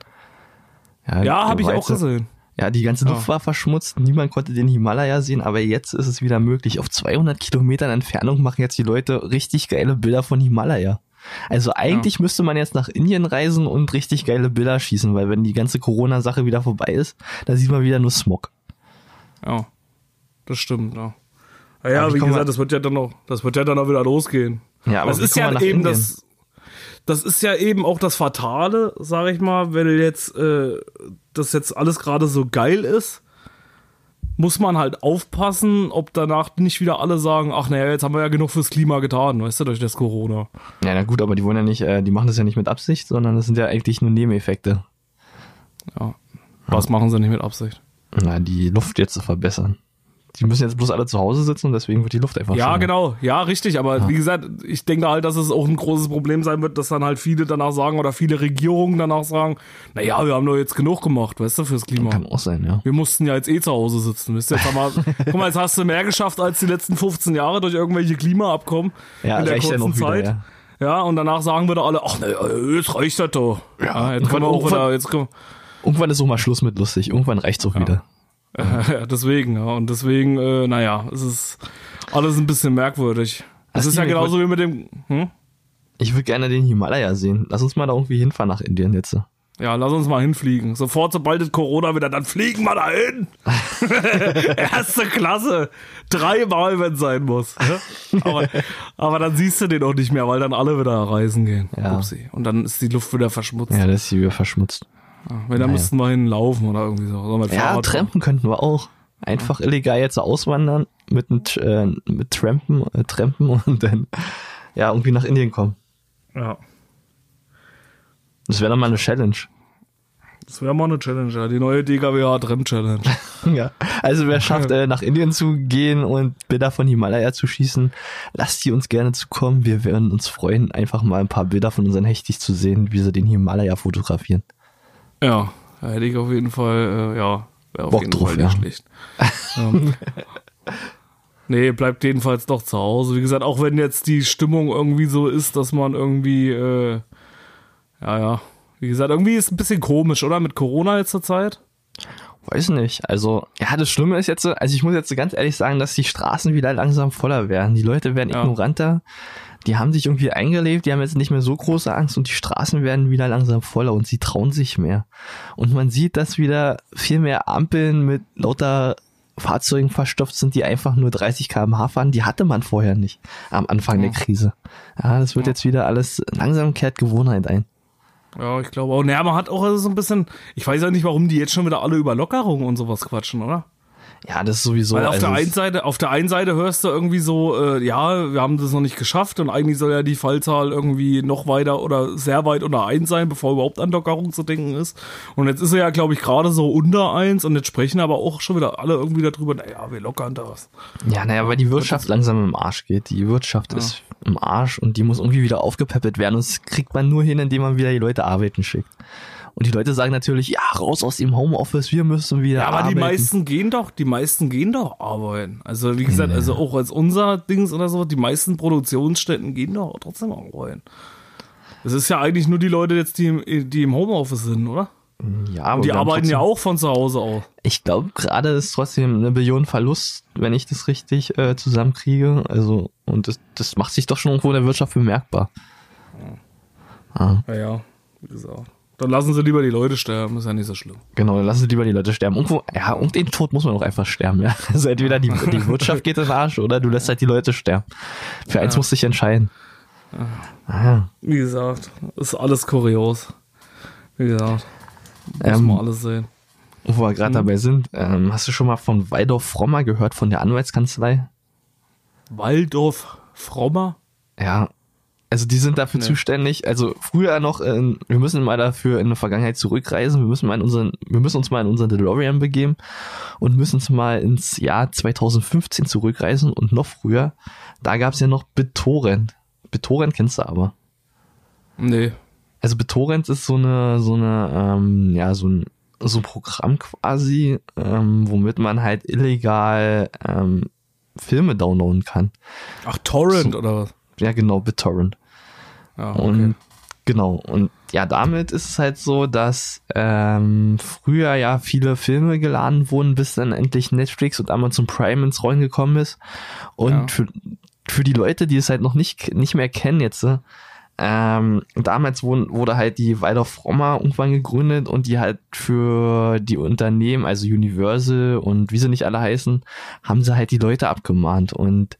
Ja, ja habe ich auch gesehen. Ja, die ganze Luft Ja. war verschmutzt, niemand konnte den Himalaya sehen, aber jetzt ist es wieder möglich. Auf 200 Kilometern Entfernung machen jetzt die Leute richtig geile Bilder von Himalaya. Also eigentlich müsste man jetzt nach Indien reisen und richtig geile Bilder schießen, weil wenn die ganze Corona-Sache wieder vorbei ist, da sieht man wieder nur Smog. Ja, das stimmt, ja. Ja, ja Aber wie gesagt, wir- das wird ja dann noch, das wird ja dann auch wieder losgehen. Ja, aber das ist ja eben Indien? das, das ist ja eben auch das Fatale, sag ich mal, wenn jetzt, äh, das jetzt alles gerade so geil ist, muss man halt aufpassen, ob danach nicht wieder alle sagen, ach naja, jetzt haben wir ja genug fürs Klima getan, weißt du, durch das Corona. Ja, na gut, aber die wollen ja nicht, äh, die machen das ja nicht mit Absicht, sondern das sind ja eigentlich nur Nebeneffekte. Ja. Was machen sie nicht mit Absicht? Na, die Luft jetzt zu verbessern. Die müssen jetzt bloß alle zu Hause sitzen und deswegen wird die Luft einfach Ja, schöner. genau. Ja, richtig. Aber wie gesagt, ich denke halt, dass es auch ein großes Problem sein wird, dass dann halt viele danach sagen oder viele Regierungen danach sagen, naja, wir haben doch jetzt genug gemacht, weißt du, fürs Klima. Kann auch sein, ja. Wir mussten ja jetzt eh zu Hause sitzen. Wisst ihr, jetzt wir, guck mal, jetzt hast du mehr geschafft als die letzten 15 Jahre durch irgendwelche Klimaabkommen Ja, in der ja kurzen noch wieder, Zeit. ja. Ja, und danach sagen wir da alle, ach, ne, jetzt reicht das doch. Ja, jetzt können wir auch wieder, jetzt können, Irgendwann ist auch mal Schluss mit lustig. Irgendwann reicht's auch wieder. Ja, deswegen, ja. Und deswegen, äh, naja, es ist alles ein bisschen merkwürdig. Ach, ist ja genauso wie mit dem. Hm? Ich würde gerne den Himalaya sehen. Lass uns mal da irgendwie hinfahren nach Indien jetzt. Ja, lass uns mal hinfliegen. Sofort, sobald es Corona wieder, dann fliegen wir da hin. Erste Klasse. Dreimal, wenn es sein muss. Aber, aber dann siehst du den auch nicht mehr, weil dann alle wieder reisen gehen. Ja. Upsi. Und dann ist die Luft wieder verschmutzt. Ja, das ist hier wieder verschmutzt. Wenn, dann müssten wir hinlaufen oder irgendwie so. Oder Ja, Fahrrad trampen könnten wir auch. Einfach illegal jetzt auswandern mit, äh, mit Trampen, äh, Trampen und dann ja irgendwie nach Indien kommen. Ja. Das wäre dann mal eine Challenge. Das wäre mal eine Challenge, ja. Die neue DKWH Trem Challenge. Ja. Also wer schafft, äh, nach Indien zu gehen und Bilder von Himalaya zu schießen, lasst die uns gerne zukommen. Wir werden uns freuen, einfach mal ein paar Bilder von unseren Hechtis zu sehen, wie sie den Himalaya fotografieren. Ja, da hätte ich auf jeden Fall, äh, ja, wäre auf Bock jeden drauf, Fall ja. nicht schlecht. ähm, nee, bleibt jedenfalls doch zu Hause. Wie gesagt, auch wenn jetzt die Stimmung irgendwie so ist, dass man irgendwie, äh, ja, ja, wie gesagt, irgendwie ist ein bisschen komisch, oder? Mit Corona jetzt zur Zeit? Weiß nicht. Also, ja, das Schlimme ist jetzt, so- also ich muss jetzt ganz ehrlich sagen, dass die Straßen wieder langsam voller werden. Die Leute werden Ja. ignoranter. Die haben sich irgendwie eingelebt, die haben jetzt nicht mehr so große Angst und die Straßen werden wieder langsam voller und sie trauen sich mehr. Und man sieht, dass wieder viel mehr Ampeln mit lauter Fahrzeugen verstopft sind, die einfach nur 30 km/h fahren. Die hatte man vorher nicht am Anfang der Krise. Ja, das wird Ja. jetzt wieder alles, langsam kehrt Gewohnheit ein. Ja, ich glaube auch. Naja, man hat auch so ein bisschen, ich weiß ja nicht, warum die jetzt schon wieder alle über Lockerungen und sowas quatschen, oder? Ja, das ist sowieso. Weil auf also der einen Seite, auf der einen Seite hörst du irgendwie so, äh, ja, wir haben das noch nicht geschafft und eigentlich soll ja die Fallzahl irgendwie noch weiter oder sehr weit unter eins sein, bevor überhaupt an Lockerung zu denken ist. Und jetzt ist er ja, glaube ich, gerade so unter eins und jetzt sprechen aber auch schon wieder alle irgendwie darüber, naja, wir lockern das. Ja, naja, weil die Wirtschaft langsam im Arsch geht. Die Wirtschaft ist im Arsch und die muss irgendwie wieder aufgepäppelt werden. Und das kriegt man nur hin, indem man wieder die Leute arbeiten schickt. Und die Leute sagen natürlich, ja, raus aus dem Homeoffice, wir müssen wieder Ja, aber arbeiten. die meisten gehen doch, die meisten gehen doch arbeiten. Also wie gesagt, also auch als unser Dings oder so, die meisten Produktionsstätten gehen doch trotzdem arbeiten. Es ist ja eigentlich nur die Leute jetzt, die, im- die im Homeoffice sind, oder? ja, aber Die arbeiten ja trotzdem- auch von zu Hause aus. Ich glaube, gerade ist trotzdem eine Billion Verlust, wenn ich das richtig äh, zusammenkriege. Also, und das, das macht sich doch schon irgendwo in der Wirtschaft bemerkbar. Ah, Ja, ja, wie gesagt. Dann lassen sie lieber die Leute sterben, ist ja nicht so schlimm. genau, dann lassen Sie lieber die Leute sterben. Irgendwo, ja, und den Tod muss man auch einfach sterben, ja. Also entweder die, die Wirtschaft geht in den Arsch oder du lässt halt die Leute sterben. Für eins musst du dich entscheiden. Ah, Wie gesagt, ist alles kurios. Wie gesagt, muss Ähm, man alles sehen. wo wir gerade dabei sind, ähm, hast du schon mal von Waldorf Frommer gehört, von der Anwaltskanzlei? Waldorf Frommer? Ja. Also die sind dafür Nee. zuständig. Also früher noch, äh, wir müssen mal dafür in der Vergangenheit zurückreisen. Wir müssen mal in unseren, wir müssen uns mal in unseren DeLorean begeben und müssen uns mal ins Jahr 2015 zurückreisen und noch früher. Da gab es ja noch BitTorrent. BitTorrent kennst du aber. Nee. Also BitTorrent ist so eine, so eine, ähm, ja, so ein, so ein Programm quasi, ähm, womit man halt illegal ähm, Filme downloaden kann. Ach, Torrent oder was? Ja, genau, BitTorrent. Ja, okay. Und Genau. Und ja, damit ist es halt so, dass ähm, früher ja viele Filme geladen wurden, bis dann endlich Netflix und Amazon Prime ins Rollen gekommen ist. Und Ja. für, für die Leute, die es halt noch nicht, nicht mehr kennen jetzt, äh, ähm, damals wurden, wurde halt die Waldorf Frommer irgendwann gegründet und die halt für die Unternehmen, also Universal und wie sie nicht alle heißen, haben sie halt die Leute abgemahnt und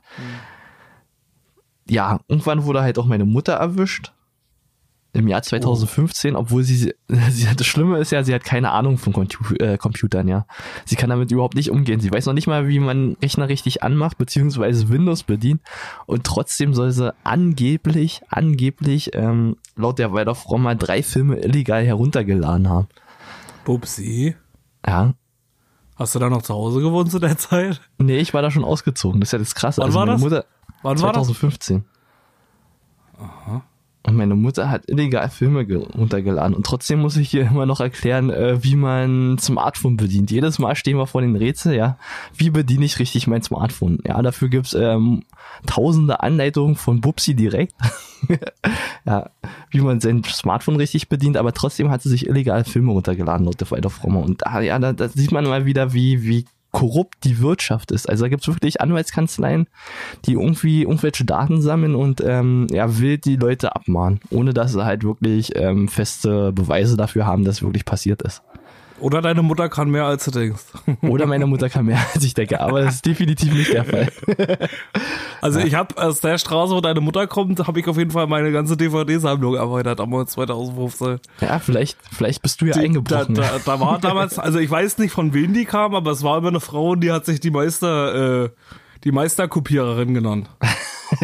ja, irgendwann wurde halt auch meine Mutter erwischt. Im Jahr 2015, obwohl sie, sie, das Schlimme ist ja, sie hat keine Ahnung von Compu äh, Computern, ja. Sie kann damit überhaupt nicht umgehen. Sie weiß noch nicht mal, wie man Rechner richtig anmacht, beziehungsweise Windows bedient. Und trotzdem soll sie angeblich, angeblich, ähm, laut der Waldorf Frommer drei Filme illegal heruntergeladen haben. Bubsi. Ja. Hast du da noch zu Hause gewohnt zu der Zeit? Nee, ich war da schon ausgezogen. Das ist ja das Krasse. Wann also war meine das? Mutter, Wann war das? 2015. Und meine Mutter hat illegal Filme ge- runtergeladen. Und trotzdem muss ich hier immer noch erklären, äh, wie man Smartphone bedient. Jedes Mal stehen wir vor den Rätsel, ja. Wie bediene ich richtig mein Smartphone? Ja, dafür gibt's ähm, tausende Anleitungen von Bubsi direkt. ja, wie man sein Smartphone richtig bedient, aber trotzdem hat sie sich illegal Filme runtergeladen, laut der Frommer. Und da, ja, da, da sieht man mal wieder, wie, wie korrupt die Wirtschaft ist. Also da gibt's wirklich Anwaltskanzleien, die irgendwie irgendwelche Daten sammeln und ähm, ja, wild die Leute abmahnen, ohne dass sie halt wirklich ähm, feste Beweise dafür haben, dass wirklich passiert ist. Oder deine Mutter kann mehr, als du denkst. Oder meine Mutter kann mehr, als ich denke, aber das ist definitiv nicht der Fall. Also ich habe aus der Straße, wo deine Mutter kommt, habe ich auf jeden Fall meine ganze DVD-Sammlung erweitert, damals 2015. Ja, vielleicht, vielleicht bist du ja Die- eingebrochen. Da, da, da war damals, also ich weiß nicht von wem die kam, aber es war immer eine Frau und die hat sich die Meister, äh, die Meisterkopiererin genannt.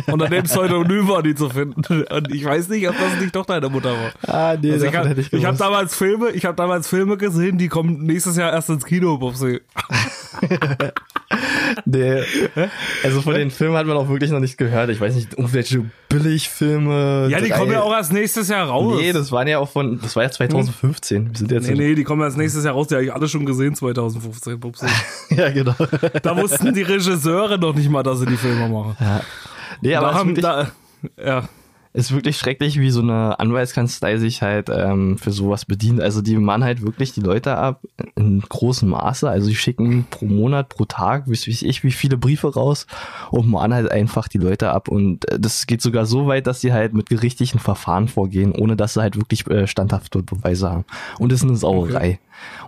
Unter dem Pseudonym war die zu finden. Und ich weiß nicht, ob das nicht doch deine Mutter war. ah, nee, Also ich habe hätte ich ich hab gewusst. damals Filme, ich habe damals Filme gesehen, die kommen nächstes Jahr erst ins Kino, Bubsi. Nee. Also von den Filmen hat man auch wirklich noch nicht gehört. Ich weiß nicht, irgendwelche Billigfilme. Ja, die drei- kommen ja auch erst nächstes Jahr raus. Nee, das waren ja auch von, das war ja 2015. Wir sind jetzt Nee, nee, die kommen erst nächstes Jahr raus. Die habe ich alle schon gesehen, 2015, Bubsi. ja, genau. Da wussten die Regisseure noch nicht mal, dass sie die Filme machen. Nee, aber da haben, wirklich, da, ja. Ist wirklich schrecklich, wie so eine Anwaltskanzlei sich halt ähm, für sowas bedient. Also die mahnen halt wirklich die Leute ab in großem Maße. Also die schicken pro Monat, pro Tag, weiß ich, wie viele Briefe raus und mahnen halt einfach die Leute ab. Und äh, das geht sogar so weit, dass sie halt mit gerichtlichen Verfahren vorgehen, ohne dass sie halt wirklich äh, standhafte Beweise haben. Und das ist eine Sauerei.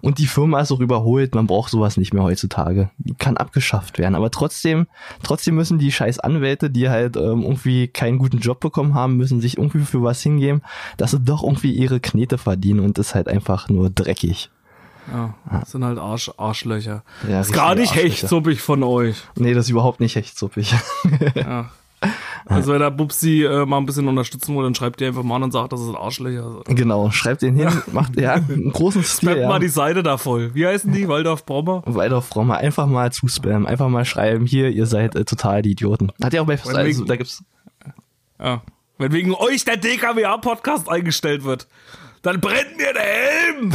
Und die Firma ist auch überholt, man braucht sowas nicht mehr heutzutage. Die kann abgeschafft werden. Aber trotzdem, trotzdem müssen die scheiß Anwälte, die halt ähm, irgendwie keinen guten Job bekommen haben, müssen sich irgendwie für was hingeben, dass sie doch irgendwie ihre Knete verdienen und das ist halt einfach nur dreckig. Ja, das sind halt Arsch, Arschlöcher. Ja, ist gar nicht hechtsuppig von euch. Nee, das ist überhaupt nicht echt suppig. Ja. Also wenn der Bubsi äh, mal ein bisschen unterstützen will, dann schreibt ihr einfach mal an und sagt, das ist Arschlöcher. genau, schreibt den hin, macht ja einen großen Stil. Spammt Ja. mal die Seite da voll. Wie heißen die? Waldorf Brommer? Frau mal einfach mal zuspammen, einfach mal schreiben, hier, ihr seid äh, total die Idioten. Hat ja auch bei, Weil also, wegen- da gibt's, Ja. Wenn wegen euch der DKWA-Podcast eingestellt wird, dann brennt mir der Helm.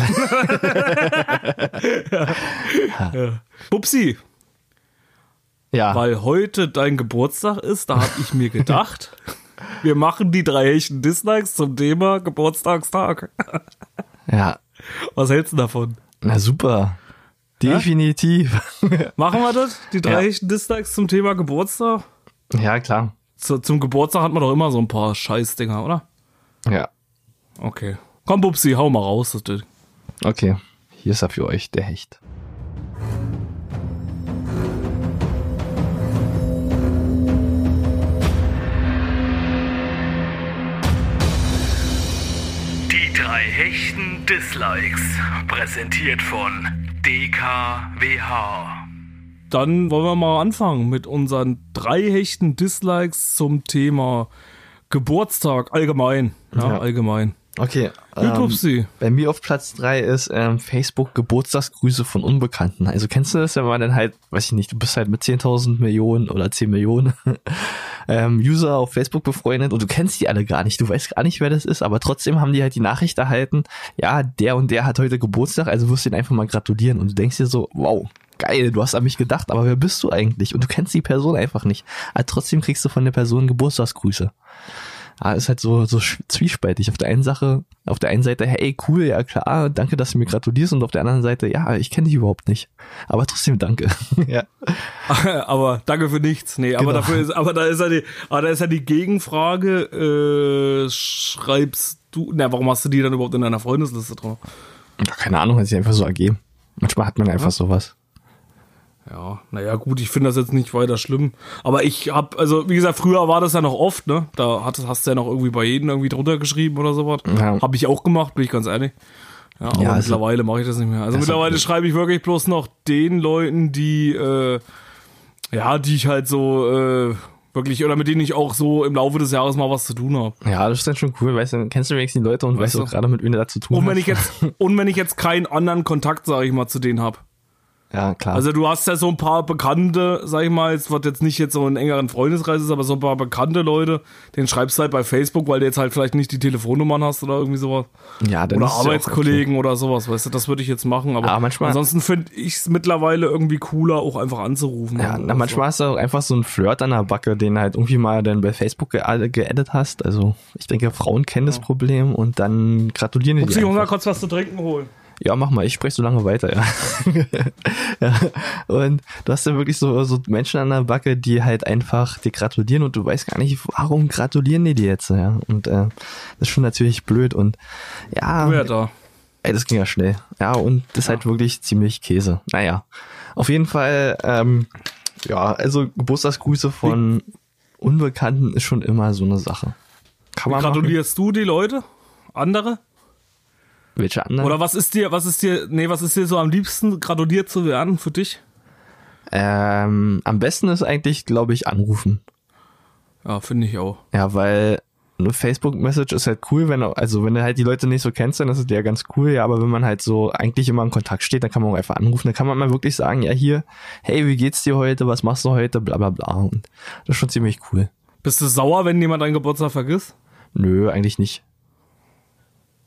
ja. Ja. Bubsi, ja, weil heute dein Geburtstag ist, da hab ich mir gedacht, wir machen die drei echten Dislikes zum Thema Geburtstagstag. ja, Was hältst du davon? na super. Definitiv. Machen wir das? Die drei Ja. echten Dislikes zum Thema Geburtstag? ja, klar. Zu, zum Geburtstag hat man doch immer so ein paar Scheißdinger, oder? Ja. Okay. Komm, Bubsi, hau mal raus. Das Ding. Okay. Hier ist er für euch, der Hecht. Drei hechten Dislikes. Präsentiert von DKWH. Dann wollen wir mal anfangen mit unseren drei hechten Dislikes zum Thema Geburtstag allgemein. Ja, Ja. allgemein. Okay. Ähm, bei mir auf Platz drei ist ähm, Facebook Geburtstagsgrüße von Unbekannten. Also kennst du das, wenn man dann halt, weiß ich nicht, du bist halt mit 10.000 Millionen oder 10 Millionen ähm, User auf Facebook befreundet und du kennst die alle gar nicht. Du weißt gar nicht, wer das ist, aber trotzdem haben die halt die Nachricht erhalten, ja, der und der hat heute Geburtstag, also wirst du ihn einfach mal gratulieren. Und du denkst dir so, wow, geil, du hast an mich gedacht, aber wer bist du eigentlich? Und du kennst die Person einfach nicht. Aber trotzdem kriegst du von der Person Geburtstagsgrüße. Ja, ist halt so, so zwiespältig. Auf der einen Sache, auf der einen Seite, hey, cool, ja klar, danke, dass du mir gratulierst und auf der anderen Seite, ja, ich kenne dich überhaupt nicht. Aber trotzdem danke. ja. aber danke für nichts. Nee, aber Genau. dafür ist, aber da ist ja die, aber da ist ja die Gegenfrage, äh, schreibst du, na, warum hast du die dann überhaupt in deiner Freundesliste drauf? Ja, Keine Ahnung, hat sich einfach so ergeben. Manchmal hat man einfach sowas. Ja, naja, gut, ich finde das jetzt nicht weiter schlimm. Aber ich hab, also wie gesagt, früher war das ja noch oft, ne? Da hast, hast du ja noch irgendwie bei jedem irgendwie drunter geschrieben oder sowas. Ja. Hab ich auch gemacht, bin ich ganz ehrlich. Ja, aber Ja, also- mittlerweile mache ich das nicht mehr. Also mittlerweile schreibe ich wirklich bloß noch den Leuten, die, äh, ja, die ich halt so, äh, wirklich, oder mit denen ich auch so im Laufe des Jahres mal was zu tun habe. Ja, das ist dann schon cool, weißt du, kennst du wenigstens die Leute und weißt, Weißt du auch gerade, mit wem du da zu tun Und hast. wenn ich jetzt, und wenn ich jetzt keinen anderen Kontakt, sage ich mal, zu denen hab. Ja, klar. Also du hast ja so ein paar bekannte, sag ich mal, jetzt wird jetzt nicht jetzt so ein engeren Freundeskreis ist, aber so ein paar bekannte Leute, den schreibst du halt bei Facebook, weil du jetzt halt vielleicht nicht die Telefonnummern hast oder irgendwie sowas. ja, dann Oder ist ja Arbeitskollegen oder sowas, weißt du, das würde ich jetzt machen. Aber, Aber manchmal- ansonsten finde ich es mittlerweile irgendwie cooler, auch einfach anzurufen. Okay. Ja, Also, na, manchmal hast du auch einfach so einen Flirt an der Backe, den halt irgendwie mal dann bei Facebook ge geaddet hast. Also ich denke, Frauen kennen das Problem und dann gratulieren die Muss dir ich mal kurz was zu trinken holen? Ja, mach mal, ich spreche so lange weiter, ja. ja. Und du hast ja wirklich so, so Menschen an der Backe, die halt einfach dir gratulieren und du weißt gar nicht, warum gratulieren die dir jetzt, ja. Und äh, das ist schon natürlich blöd und ja, Wer da? ey, das ging ja schnell. Ja, und das ist halt wirklich ziemlich Käse. Naja, auf jeden Fall, ähm, ja, also Geburtstagsgrüße von Unbekannten ist schon immer so eine Sache. Kann man machen. Gratulierst du die Leute? Andere? Welche anderen? Oder was ist dir, was ist dir, nee, was ist dir so am liebsten, gratuliert zu werden für dich? Ähm, am besten ist eigentlich, glaube ich, anrufen. Ja, finde ich auch. Ja, weil eine Facebook-Message ist halt cool, wenn also wenn du halt die Leute nicht so kennst, dann ist es ja ganz cool, ja, aber wenn man halt so eigentlich immer in Kontakt steht, dann kann man auch einfach anrufen, dann kann man mal wirklich sagen, ja hier, hey, wie geht's dir heute, was machst du heute, bla bla bla und das ist schon ziemlich cool. Bist du sauer, wenn jemand deinen Geburtstag vergisst? Nö, eigentlich nicht.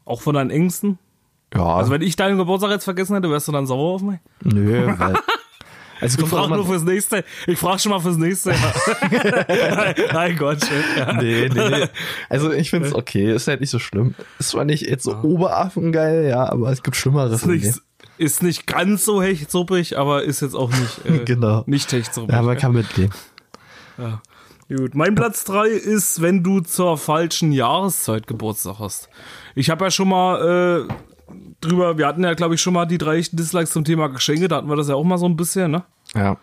Auch von deinen Ängsten? Ja, Also wenn ich deinen Geburtstag jetzt vergessen hätte, wärst du dann sauer auf mich? nö, weil also Ich frage nur fürs nächste. Ich frage schon mal fürs nächste. Jahr. Nein, Gott. Ja. Nee, nee. Also ich find's okay, ist halt nicht so schlimm. Ist zwar nicht jetzt so oberaffengeil, ja, aber es gibt Schlimmeres. Ist nicht, ist nicht ganz so hechtsuppig, aber ist jetzt auch nicht, äh, Genau. nicht hechtsuppig. Ja, man kann mitleben. Gut, mein Platz drei ist, wenn du zur falschen Jahreszeit Geburtstag hast. Ich habe ja schon mal äh, drüber, wir hatten ja, glaube ich, schon mal die drei Dislikes zum Thema Geschenke, da hatten wir das ja auch mal so ein bisschen, ne? Ja.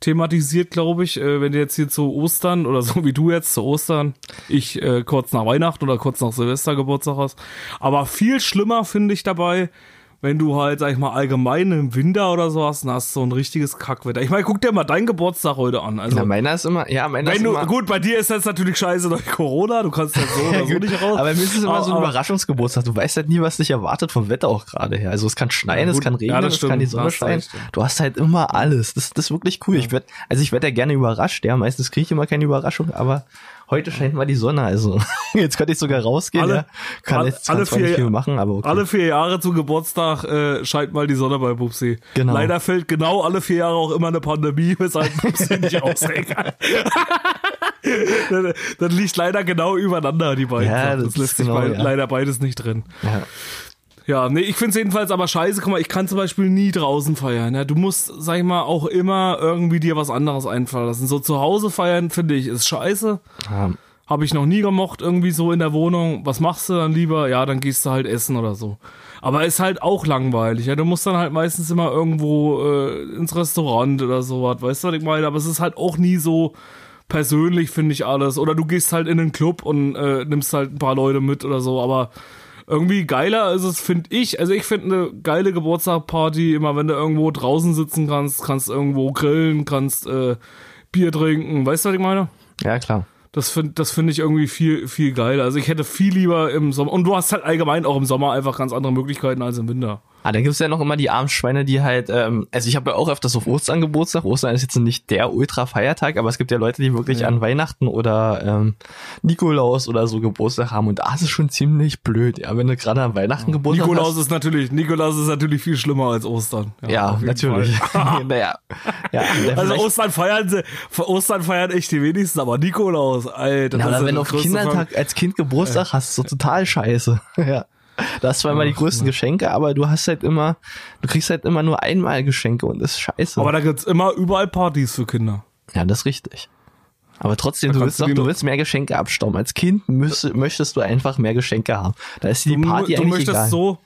Thematisiert, glaube ich, äh, wenn du jetzt hier zu Ostern oder so wie du jetzt zu Ostern, ich äh, kurz nach Weihnachten oder kurz nach Silvester Geburtstag hast. Aber viel schlimmer finde ich dabei, wenn du halt, sag ich mal, allgemein im Winter oder so hast, dann hast du so ein richtiges Kackwetter. Ich meine, guck dir mal deinen Geburtstag heute an. Also, Na, meiner ist immer, ja, meiner wenn ist du, immer, gut, bei dir ist das natürlich scheiße durch Corona, du kannst ja so oder so nicht raus. Aber mir ist es immer Aber- so ein Überraschungsgeburtstag. Du weißt halt nie, was dich erwartet vom Wetter auch gerade her. Also es kann schneien, Ja, es kann regnen, Ja, es kann die stimmt. Sonne scheinen. ja. Du hast halt immer alles. Das, das ist wirklich cool. Ich werd, also ich werde ja gerne überrascht. Ja, meistens kriege ich immer keine Überraschung, aber heute scheint mal die Sonne. Also jetzt könnte ich sogar rausgehen. Alle- ja. Kann alle- jetzt kann alle zwar vier- nicht viel machen, aber okay. Alle vier Jahre zu Geburtstag äh, scheint mal die Sonne bei Pupsi. Genau. Leider fällt genau alle vier Jahre auch immer eine Pandemie, weshalb Pupsi nicht ausdenkt. das, das liegt leider genau übereinander, die beiden. Ja, Sachen. das lässt sich genau, bei, ja. leider beides nicht drin. ja. Ja, nee, ich find's jedenfalls aber scheiße. Guck mal, ich kann zum Beispiel nie draußen feiern. Ja? Du musst, sag ich mal, auch immer irgendwie dir was anderes einfallen lassen. So zu Hause feiern, finde ich, ist scheiße. Ja. Habe ich noch nie gemocht, irgendwie so in der Wohnung. Was machst du dann lieber? Ja, dann gehst du halt essen oder so. Aber ist halt auch langweilig. Ja, du musst dann halt meistens immer irgendwo äh, ins Restaurant oder sowas. Weißt du, was ich meine? Aber es ist halt auch nie so persönlich, finde ich alles. Oder du gehst halt in den Club und äh, nimmst halt ein paar Leute mit oder so. Aber irgendwie geiler ist es, finde ich. Also ich finde eine geile Geburtstagparty, immer wenn du irgendwo draußen sitzen kannst, kannst irgendwo grillen, kannst äh, Bier trinken. Weißt du, was ich meine? ja, klar. Das finde das find ich irgendwie viel, viel geiler. Also ich hätte viel lieber im Sommer. Und du hast halt allgemein auch im Sommer einfach ganz andere Möglichkeiten als im Winter. Ah, dann gibt's ja noch immer die armen Schweine, die halt, ähm, also ich habe ja auch öfters auf Ostern Geburtstag. Ostern ist jetzt nicht der Ultra-Feiertag, aber es gibt ja Leute, die wirklich Ja. an Weihnachten oder ähm, Nikolaus oder so Geburtstag haben. Und da ist es schon ziemlich blöd, ja, wenn du gerade an Weihnachten Geburtstag Nikolaus hast. ist natürlich, Nikolaus ist natürlich viel schlimmer als Ostern. Ja, jeden natürlich. Naja. Ja, Also Ostern feiern sie, Ostern feiern echt die wenigsten, aber Nikolaus, Alter. Ja, das oder wenn du auf Kindertag als Kind Geburtstag hast, so total scheiße. Ja. Du hast zwar immer die größten Geschenke, aber du hast halt immer, du kriegst halt immer nur einmal Geschenke und das ist scheiße. Aber da gibt's immer überall Partys für Kinder. ja, das ist richtig. Aber trotzdem, du willst du doch, du willst mehr Geschenke abstauben. Als Kind müsst, möchtest du einfach mehr Geschenke haben. Da ist die Du, Party du eigentlich möchtest egal. so,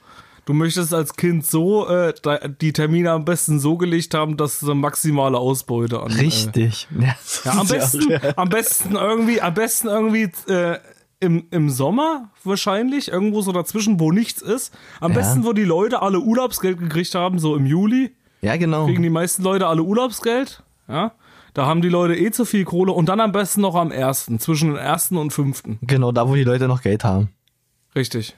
du möchtest als Kind so äh, die Termine am besten so gelegt haben, dass du maximale Ausbeute an. Äh, Richtig. Ja, ja, am besten, am besten irgendwie, am besten irgendwie äh, im, im Sommer wahrscheinlich, irgendwo so dazwischen, wo nichts ist. Am Ja. besten, wo die Leute alle Urlaubsgeld gekriegt haben, so im Juli. Ja, genau. kriegen die meisten Leute alle Urlaubsgeld. Ja. Da haben die Leute eh zu viel Kohle und dann am besten noch am ersten, zwischen den ersten und fünften. Genau, da wo die Leute noch Geld haben. Richtig.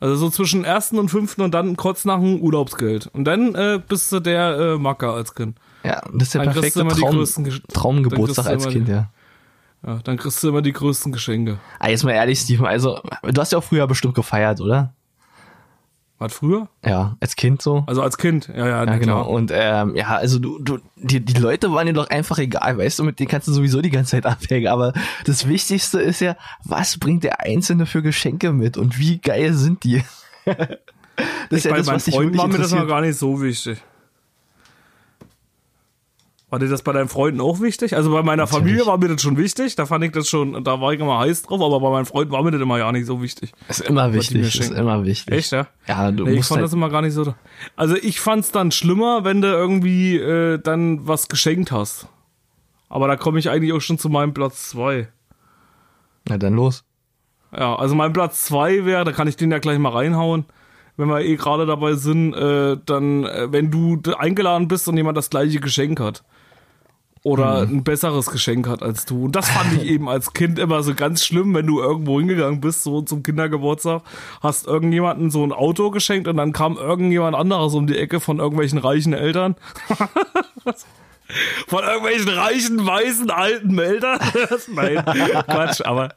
Also so zwischen ersten und fünften und dann kurz nach dem Urlaubsgeld. Und dann äh, bist du der äh, Macker als Kind. Ja, das ist der Dann perfekte Traum, Traumgeburtstag als Kind, ja. Ja, dann kriegst du immer die größten Geschenke. Ah, jetzt mal ehrlich, Steven, also, du hast ja auch früher bestimmt gefeiert, oder? Was früher? Ja, als Kind so. Also als Kind, ja, ja, Ja, na genau. klar. Und ähm, ja, also du, du, die, die Leute waren dir doch einfach egal, weißt du, mit denen kannst du sowieso die ganze Zeit abhängen. Aber das Wichtigste ist ja, was bringt der Einzelne für Geschenke mit und wie geil sind die? das ist ja Bei das, meinen was war mir das noch interessiert. gar nicht so wichtig. War dir das bei deinen Freunden auch wichtig? Also bei meiner Natürlich. Familie war mir das schon wichtig, da fand ich das schon, da war ich immer heiß drauf, aber bei meinen Freunden war mir das immer ja nicht so wichtig. Ist immer wichtig, ist immer wichtig. Echt, ja? Ja, du Nee, ich musst fand halt, das immer gar nicht so. Also ich fand's dann schlimmer, wenn du irgendwie äh, dann was geschenkt hast. Aber da komme ich eigentlich auch schon zu meinem Platz zwei. na dann los. Ja, also mein Platz zwei wäre, da kann ich den ja gleich mal reinhauen, wenn wir eh gerade dabei sind, äh, dann, äh, wenn du eingeladen bist und jemand das gleiche Geschenk hat. Oder Mhm. ein besseres Geschenk hat als du. Und das fand ich eben als Kind immer so ganz schlimm, wenn du irgendwo hingegangen bist, so zum Kindergeburtstag, hast irgendjemanden so ein Auto geschenkt und dann kam irgendjemand anderes um die Ecke von irgendwelchen reichen Eltern. Von irgendwelchen reichen, weißen, alten Eltern. Nein, Quatsch, aber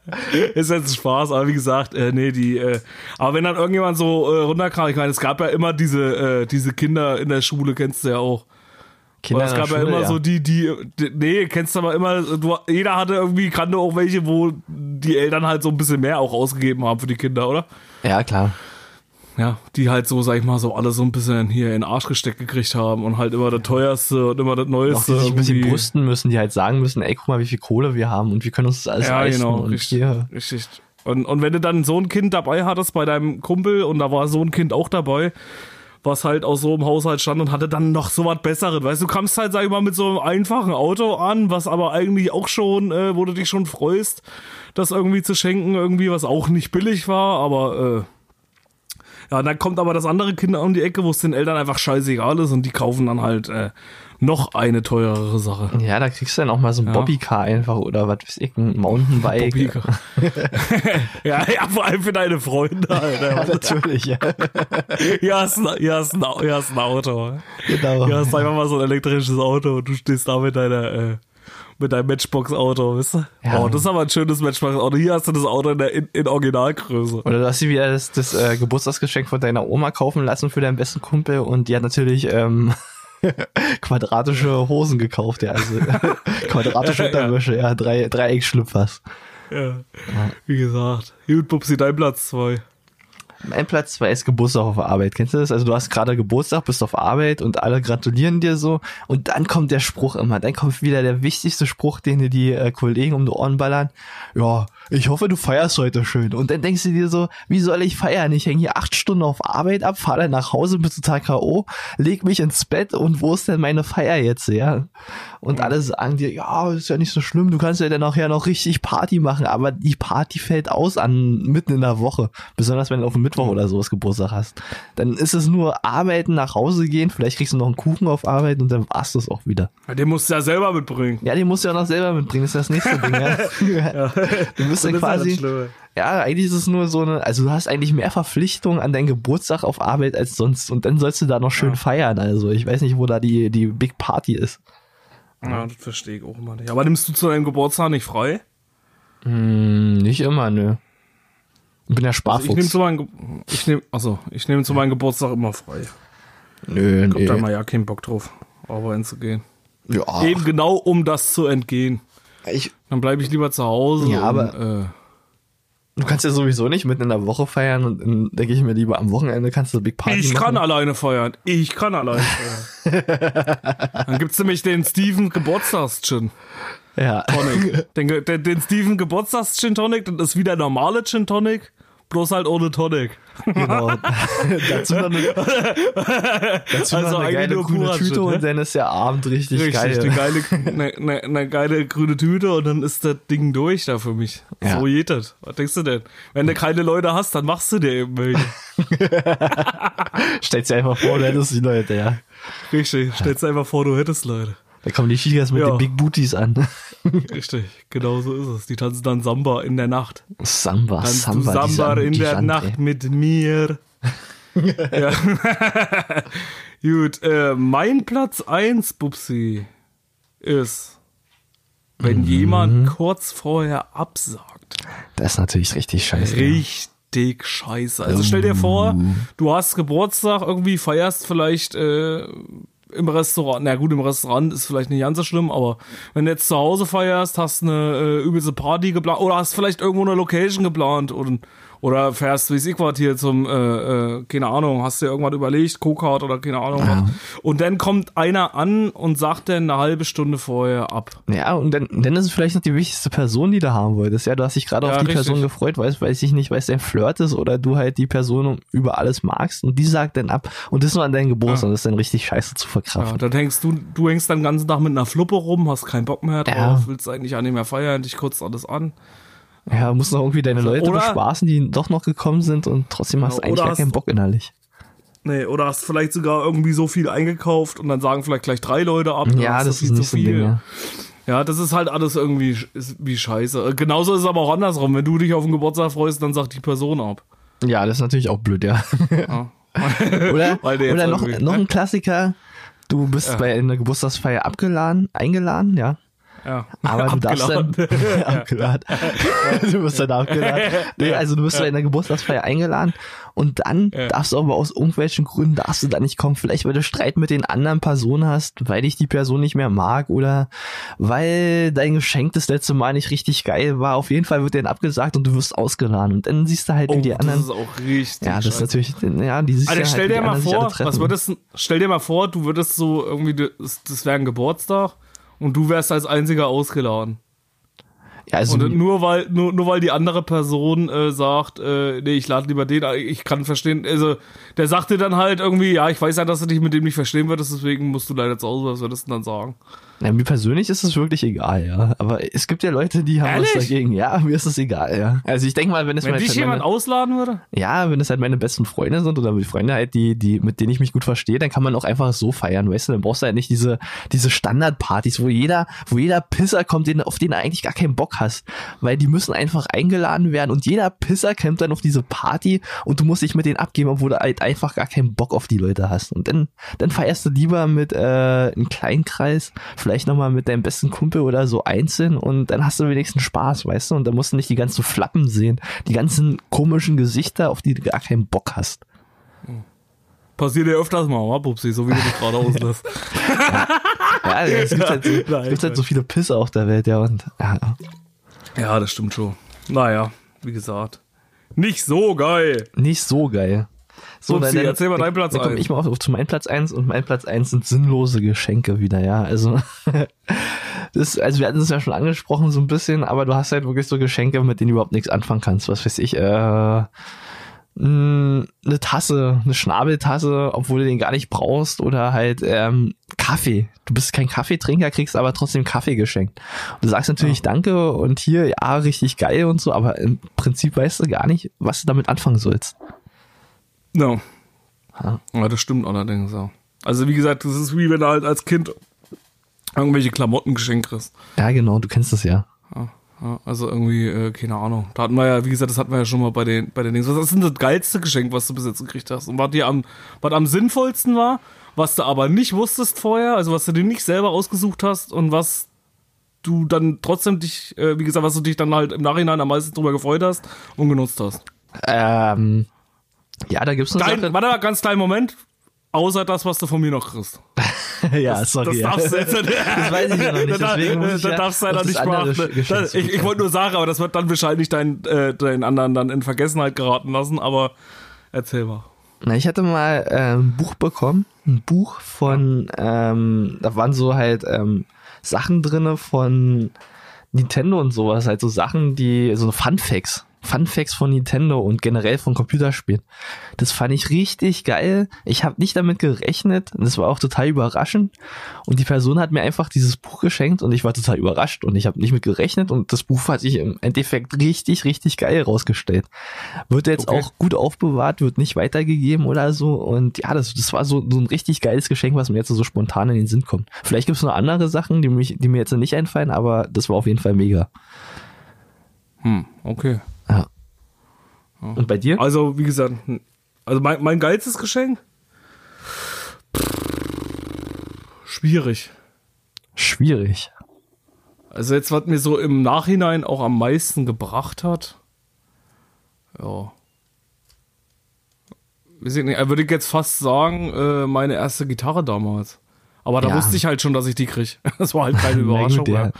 ist jetzt ein Spaß. Aber wie gesagt, äh, nee, die, äh, aber wenn dann irgendjemand so äh, runterkam, ich meine, es gab ja immer diese, äh, diese Kinder in der Schule, kennst du ja auch. Kinder es gab ja Schule, immer so die, die, die, nee, kennst du aber immer, du, jeder hatte irgendwie, kannte auch welche, wo die Eltern halt so ein bisschen mehr auch ausgegeben haben für die Kinder, oder? Ja, klar. Ja, die halt so, sag ich mal, so alle so ein bisschen hier in den Arsch gesteckt gekriegt haben und halt immer das teuerste und immer das Auch neueste. die sich ein bisschen brüsten müssen, die halt sagen müssen, ey, guck mal, wie viel Kohle wir haben und wir können uns das alles Ja, leisten. genau, und richtig. hier, richtig. Und, und wenn du dann so ein Kind dabei hattest bei deinem Kumpel und da war so ein Kind auch dabei, was halt aus so einem Haushalt stand und hatte dann noch so was Besseres. Weißt du, kamst halt, sag ich mal, mit so einem einfachen Auto an, was aber eigentlich auch schon, äh, wo du dich schon freust, das irgendwie zu schenken, irgendwie, was auch nicht billig war, aber äh, ja, dann kommt aber das andere Kind um die Ecke, wo es den Eltern einfach scheißegal ist und die kaufen dann halt äh, noch eine teurere Sache. Ja, da kriegst du dann auch mal so ein Ja. Bobbycar einfach oder was weiß ich, ein Mountainbike. Bobbycar. ja, ja, vor allem für deine Freunde, Ja, Alter. natürlich, ja. Hier hast, ein- hier, hast ein, hast ein Auto. Genau. Hier hast einfach mal so ein elektrisches Auto und du stehst da mit deiner, äh, mit deinem Matchbox-Auto, weißt du? Ja. Oh, das ist aber ein schönes Matchbox-Auto. Hier hast du das Auto in, der, in, in Originalgröße. Oder du hast dir wieder das, das äh, Geburtstagsgeschenk von deiner Oma kaufen lassen für deinen besten Kumpel und die hat natürlich ähm, quadratische Hosen gekauft, ja, also quadratische. Unterwäsche, ja, drei, Dreieckschlüpfers. Ja. Wie gesagt. Gut, Pupsi, dein Platz zwei. Mein Platz zwei ist Geburtstag auf Arbeit. Kennst du das? Also du hast gerade Geburtstag, bist auf Arbeit und alle gratulieren dir so. Und dann kommt der Spruch immer. Dann kommt wieder der wichtigste Spruch, den dir die äh, Kollegen um die Ohren ballern. Ja, ich hoffe, du feierst heute schön. Und dann denkst du dir so, wie soll ich feiern? Ich hänge hier acht Stunden auf Arbeit ab, fahre dann nach Hause, bin total K.O., leg mich ins Bett und wo ist denn meine Feier jetzt, ja? Und alle sagen dir, ja, ist ja nicht so schlimm, du kannst ja dann nachher noch richtig Party machen, aber die Party fällt aus an mitten in der Woche. Besonders wenn du auf den Mittwoch oder sowas Geburtstag hast. Dann ist es nur arbeiten, nach Hause gehen, vielleicht kriegst du noch einen Kuchen auf Arbeit und dann war's das auch wieder. Ja, den musst du ja selber mitbringen. Ja, den musst du ja noch selber mitbringen, das ist das nächste Ding. Ja. Du bist ja quasi, ja, eigentlich ist es nur so eine, also du hast eigentlich mehr Verpflichtungen an deinen Geburtstag auf Arbeit als sonst und dann sollst du da noch schön Ja. feiern. Also ich weiß nicht, wo da die, die Big Party ist. Ja, das verstehe ich auch immer nicht. Aber nimmst du zu deinem Geburtstag nicht frei? Hm, nicht immer, nö. Ich bin Also nehme Sparfuchs. zu meinem, Ge ich nehme, also ich nehme zu meinem Geburtstag immer frei. nö, Ich hab da mal ja keinen Bock drauf, arbeiten zu gehen. Ja, Eben genau, um das zu entgehen. ich, Dann bleibe ich lieber zu Hause. Ja, und, aber- äh, du kannst ja sowieso nicht mitten in der Woche feiern und dann denke ich mir lieber am Wochenende kannst du Big Party ich machen. kann alleine feiern. Ich kann alleine feiern. Dann gibt's nämlich den Steven Geburtstags-Gin Ja. Tonic. Den, den, den Steven Geburtstags-Gin Tonic, das ist wie der normale Gin Tonic, bloß halt ohne Tonic. Genau. dazu noch eine, dazu Also noch eine geile nur grüne purer Tüte ne? und dann ist der Abend richtig, Richtig, geil. eine geile, eine, eine, eine geile grüne Tüte und dann ist das Ding durch da für mich. Ja. So geht das. Was denkst du denn? Wenn du keine Leute hast, dann machst du dir eben welche. Stellst dir einfach vor, du hättest die Leute, ja. Richtig, stellst dir einfach vor, du hättest Leute. Da kommen die Chigas mit Ja. den Big Booties an. Richtig, genau so ist es. Die tanzen dann Samba in der Nacht. Samba, Tanzt Samba, Samba die in der Sand- Nacht mit mir. ja. Gut, äh, mein Platz 1, Bubsi, ist, wenn Mhm. jemand kurz vorher absagt. Das ist natürlich richtig scheiße. Richtig scheiße. Also stell dir vor, du hast Geburtstag, irgendwie feierst vielleicht äh, im Restaurant. Na gut, im Restaurant ist vielleicht nicht ganz so schlimm, aber wenn du jetzt zu Hause feierst, hast eine äh, übelste Party geplant oder hast vielleicht irgendwo eine Location geplant und oder fährst, wie hier zum, äh, äh, keine Ahnung, hast dir irgendwas überlegt, Co-Card oder keine Ahnung was. Und dann kommt einer an und sagt dann eine halbe Stunde vorher ab. Ja, und dann, dann ist es vielleicht noch die wichtigste Person, die du haben wolltest. Ja, du hast dich gerade Ja, auf die richtig. Person gefreut, weiß, weiß ich nicht, weil es dein Flirt ist oder du halt die Person über alles magst und die sagt dann ab und das nur an deinen Geburtstag. Das ist dann richtig scheiße zu Ja, verkraften. dann hängst du, du hängst dann den ganzen Tag mit einer Fluppe rum, hast keinen Bock mehr drauf, Ja. willst eigentlich auch nicht mehr feiern, dich kurz alles an. Ja, musst noch irgendwie deine Leute oder- bespaßen, die doch noch gekommen sind und trotzdem hast du eigentlich gar keinen Bock innerlich. Nee, oder hast vielleicht sogar irgendwie so viel eingekauft und dann sagen vielleicht gleich drei Leute ab. dann Ja, das viel ist nicht so ein Ding, ja. Ja, das ist halt alles irgendwie wie scheiße. Äh, Genauso ist es aber auch andersrum. Wenn du dich auf den Geburtstag freust, dann sagt die Person ab. Ja, das ist natürlich auch blöd, ja. Ja. Oder, oder noch, noch ein Klassiker. Du bist Ja. bei einer Geburtstagsfeier abgeladen, eingeladen, ja. Ja. Aber du darfst dann Abgeladen. du wirst dann abgeladen. Nee, also du bist bei einer Geburtstagsfeier eingeladen und dann Ja. darfst du aber aus irgendwelchen Gründen darfst du da nicht kommen. Vielleicht weil du Streit mit den anderen Personen hast, weil dich die Person nicht mehr mag oder weil dein Geschenk das letzte Mal nicht richtig geil war. Auf jeden Fall wird dir dann abgesagt und du wirst ausgeladen und dann siehst du halt, Oh, wie die das anderen. ist auch richtig. Ja, das ist natürlich, ja, die siehst Alter, ja stell halt, dir mal sich vor, was würdest, stell dir mal vor, du würdest so irgendwie, das, das wäre ein Geburtstag und du wärst als einziger ausgeladen. ja, also, Und nur weil, nur, nur weil die andere Person äh, sagt, äh, nee, ich lade lieber den, ich kann verstehen, also der sagte dann halt irgendwie, ja, ich weiß ja, dass du dich mit dem nicht verstehen würdest, deswegen musst du leider zu Hause, was würdest du dann sagen? Ja, mir persönlich ist es wirklich egal, ja. Aber es gibt ja Leute, die haben was Ehrlich? dagegen. Ja, mir ist es egal, ja. Also ich denke mal, wenn es Wenn mal dich halt jemand meine, ausladen würde? ja, wenn es halt meine besten Freunde sind oder die Freunde halt, die, die, mit denen ich mich gut verstehe, dann kann man auch einfach so feiern, weißt du? Dann brauchst du halt nicht diese, diese Standardpartys, wo jeder, wo jeder Pisser kommt, den, auf den du eigentlich gar keinen Bock hast. Weil die müssen einfach eingeladen werden und jeder Pisser kommt dann auf diese Party und du musst dich mit denen abgeben, obwohl du halt einfach gar keinen Bock auf die Leute hast. Und dann, dann feierst du lieber mit, äh, einem kleinen Kreis, vielleicht nochmal mit deinem besten Kumpel oder so einzeln und dann hast du wenigstens Spaß, weißt du? Und dann musst du nicht die ganzen Flappen sehen, die ganzen komischen Gesichter, auf die du gar keinen Bock hast. Passiert ja öfters mal, wa, Pupsi, so wie du dich gerade auslässt. Ja, es gibt halt so, Nein, gibt halt so viele Pisser auf der Welt, ja, und, ja. ja, das stimmt schon. Naja, wie gesagt. Nicht so geil. Nicht so geil. So, Upsi, erzähl mal deinen Platz dann komm eins. ich mal auf, auf zu meinem Platz eins und mein Platz eins sind sinnlose Geschenke wieder, ja. Also, das, also wir hatten es ja schon angesprochen so ein bisschen, aber du hast halt wirklich so Geschenke, mit denen du überhaupt nichts anfangen kannst. Was weiß ich, äh, eine Tasse, eine Schnabeltasse, obwohl du den gar nicht brauchst, oder halt ähm, Kaffee. Du bist kein Kaffeetrinker, kriegst aber trotzdem Kaffee geschenkt. Und du sagst natürlich Danke und hier, ja, richtig geil und so, aber im Prinzip weißt du gar nicht, was du damit anfangen sollst. Ja. Ja. ja, das stimmt allerdings auch. Also wie gesagt, das ist wie wenn du halt als Kind irgendwelche Klamotten geschenkt kriegst. Ja, genau, du kennst das ja. Ja, ja, also irgendwie, äh, keine Ahnung. Da hatten wir ja, wie gesagt, das hatten wir ja schon mal bei den, bei den Dings. Was ist denn das geilste Geschenk, was du bis jetzt gekriegt hast? Und was dir am, was am sinnvollsten war, was du aber nicht wusstest vorher, also was du dir nicht selber ausgesucht hast und was du dann trotzdem dich, äh, wie gesagt, was du dich dann halt im Nachhinein am meisten drüber gefreut hast und genutzt hast. Ähm, ja, da gibt's eine Klein, Sache. warte mal, ganz kleinen Moment. Außer das, was du von mir noch kriegst. ja, sorry. Das ja. darfst du jetzt Das weiß ich noch nicht, Da- deswegen muss ich da ja darfst du leider das nicht beachten. Das- Ich, ich wollte nur sagen, aber das wird dann wahrscheinlich dein, äh, deinen anderen dann in Vergessenheit geraten lassen, aber erzähl mal. Na, ich hatte mal äh, ein Buch bekommen, ein Buch von, ähm, da waren so halt ähm, Sachen drinne von Nintendo und sowas, halt so Sachen, die, so Fun Facts. Fun Facts von Nintendo und generell von Computerspielen. Das fand ich richtig geil. Ich habe nicht damit gerechnet. und Das war auch total überraschend. Und die Person hat mir einfach dieses Buch geschenkt und ich war total überrascht und ich habe nicht mit gerechnet und das Buch hat sich im Endeffekt richtig, richtig geil rausgestellt. Wird jetzt Okay. auch gut aufbewahrt, wird nicht weitergegeben oder so. Und ja, das, das war so, so ein richtig geiles Geschenk, was mir jetzt so spontan in den Sinn kommt. Vielleicht gibt's noch andere Sachen, die, mich, die mir jetzt nicht einfallen, aber das war auf jeden Fall mega. Hm, okay. Ja. Und bei dir? Also, wie gesagt, also mein, mein geilstes Geschenk? Schwierig. Schwierig. Also jetzt, was mir so im Nachhinein auch am meisten gebracht hat. Ja. Weiß ich nicht, äh, würde ich jetzt fast sagen, äh, meine erste Gitarre damals. Aber da Ja. wusste ich halt schon, dass ich die krieg. Das war halt keine Na gut, Überraschung. ja.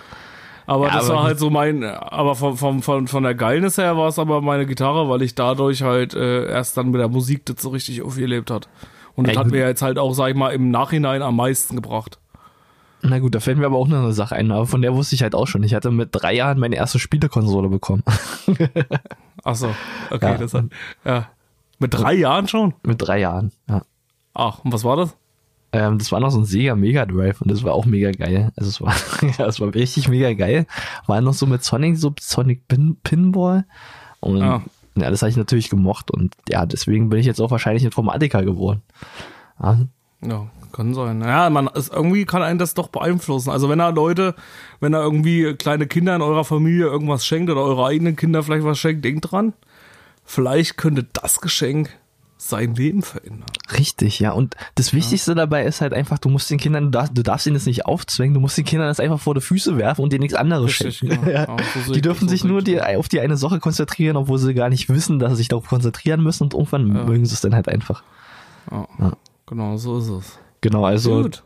Aber Ja, das aber war halt so mein, aber von, von, von, von der Geilnis her war es aber meine Gitarre, weil ich dadurch halt äh, erst dann mit der Musik das so richtig aufgelebt hat. Und das Ja, hat gut. mir jetzt halt auch, sag ich mal, im Nachhinein am meisten gebracht. Na gut, da fällt mir aber auch noch eine Sache ein, aber von der wusste ich halt auch schon. Ich hatte mit drei Jahren meine erste Spielekonsole bekommen. Ach so, okay, Ja. das hat, ja. Mit drei Jahren schon? mit drei Jahren, ja. Ach, und was war das? Ähm, das war noch so ein Sega Mega Drive und das war auch mega geil. Also es war, ja, es war richtig mega geil. War noch so mit Sonic, so Sonic Pin Pinball. Und Ja. ja, das habe ich natürlich gemocht und ja, deswegen bin ich jetzt auch wahrscheinlich Informatiker geworden. Ja, Ja, kann sein. Ja, man, es, irgendwie kann einen das doch beeinflussen. Also wenn da Leute, wenn da irgendwie kleine Kinder in eurer Familie irgendwas schenkt oder eure eigenen Kinder vielleicht was schenkt, denkt dran. Vielleicht könnte das Geschenk sein Leben verändern. Richtig, ja. Und das Wichtigste dabei ist halt einfach, du musst den Kindern, du darfst, du darfst ihnen das nicht aufzwängen, du musst den Kindern das einfach vor die Füße werfen und denen nichts anderes Richtig, schenken. genau. Ja. Ja, so die dürfen so sich nur die, auf die eine Sache konzentrieren, obwohl sie gar nicht wissen, dass sie sich darauf konzentrieren müssen und irgendwann mögen sie es dann halt einfach. Ja, Ja. Genau, so ist es. Genau, also Gut.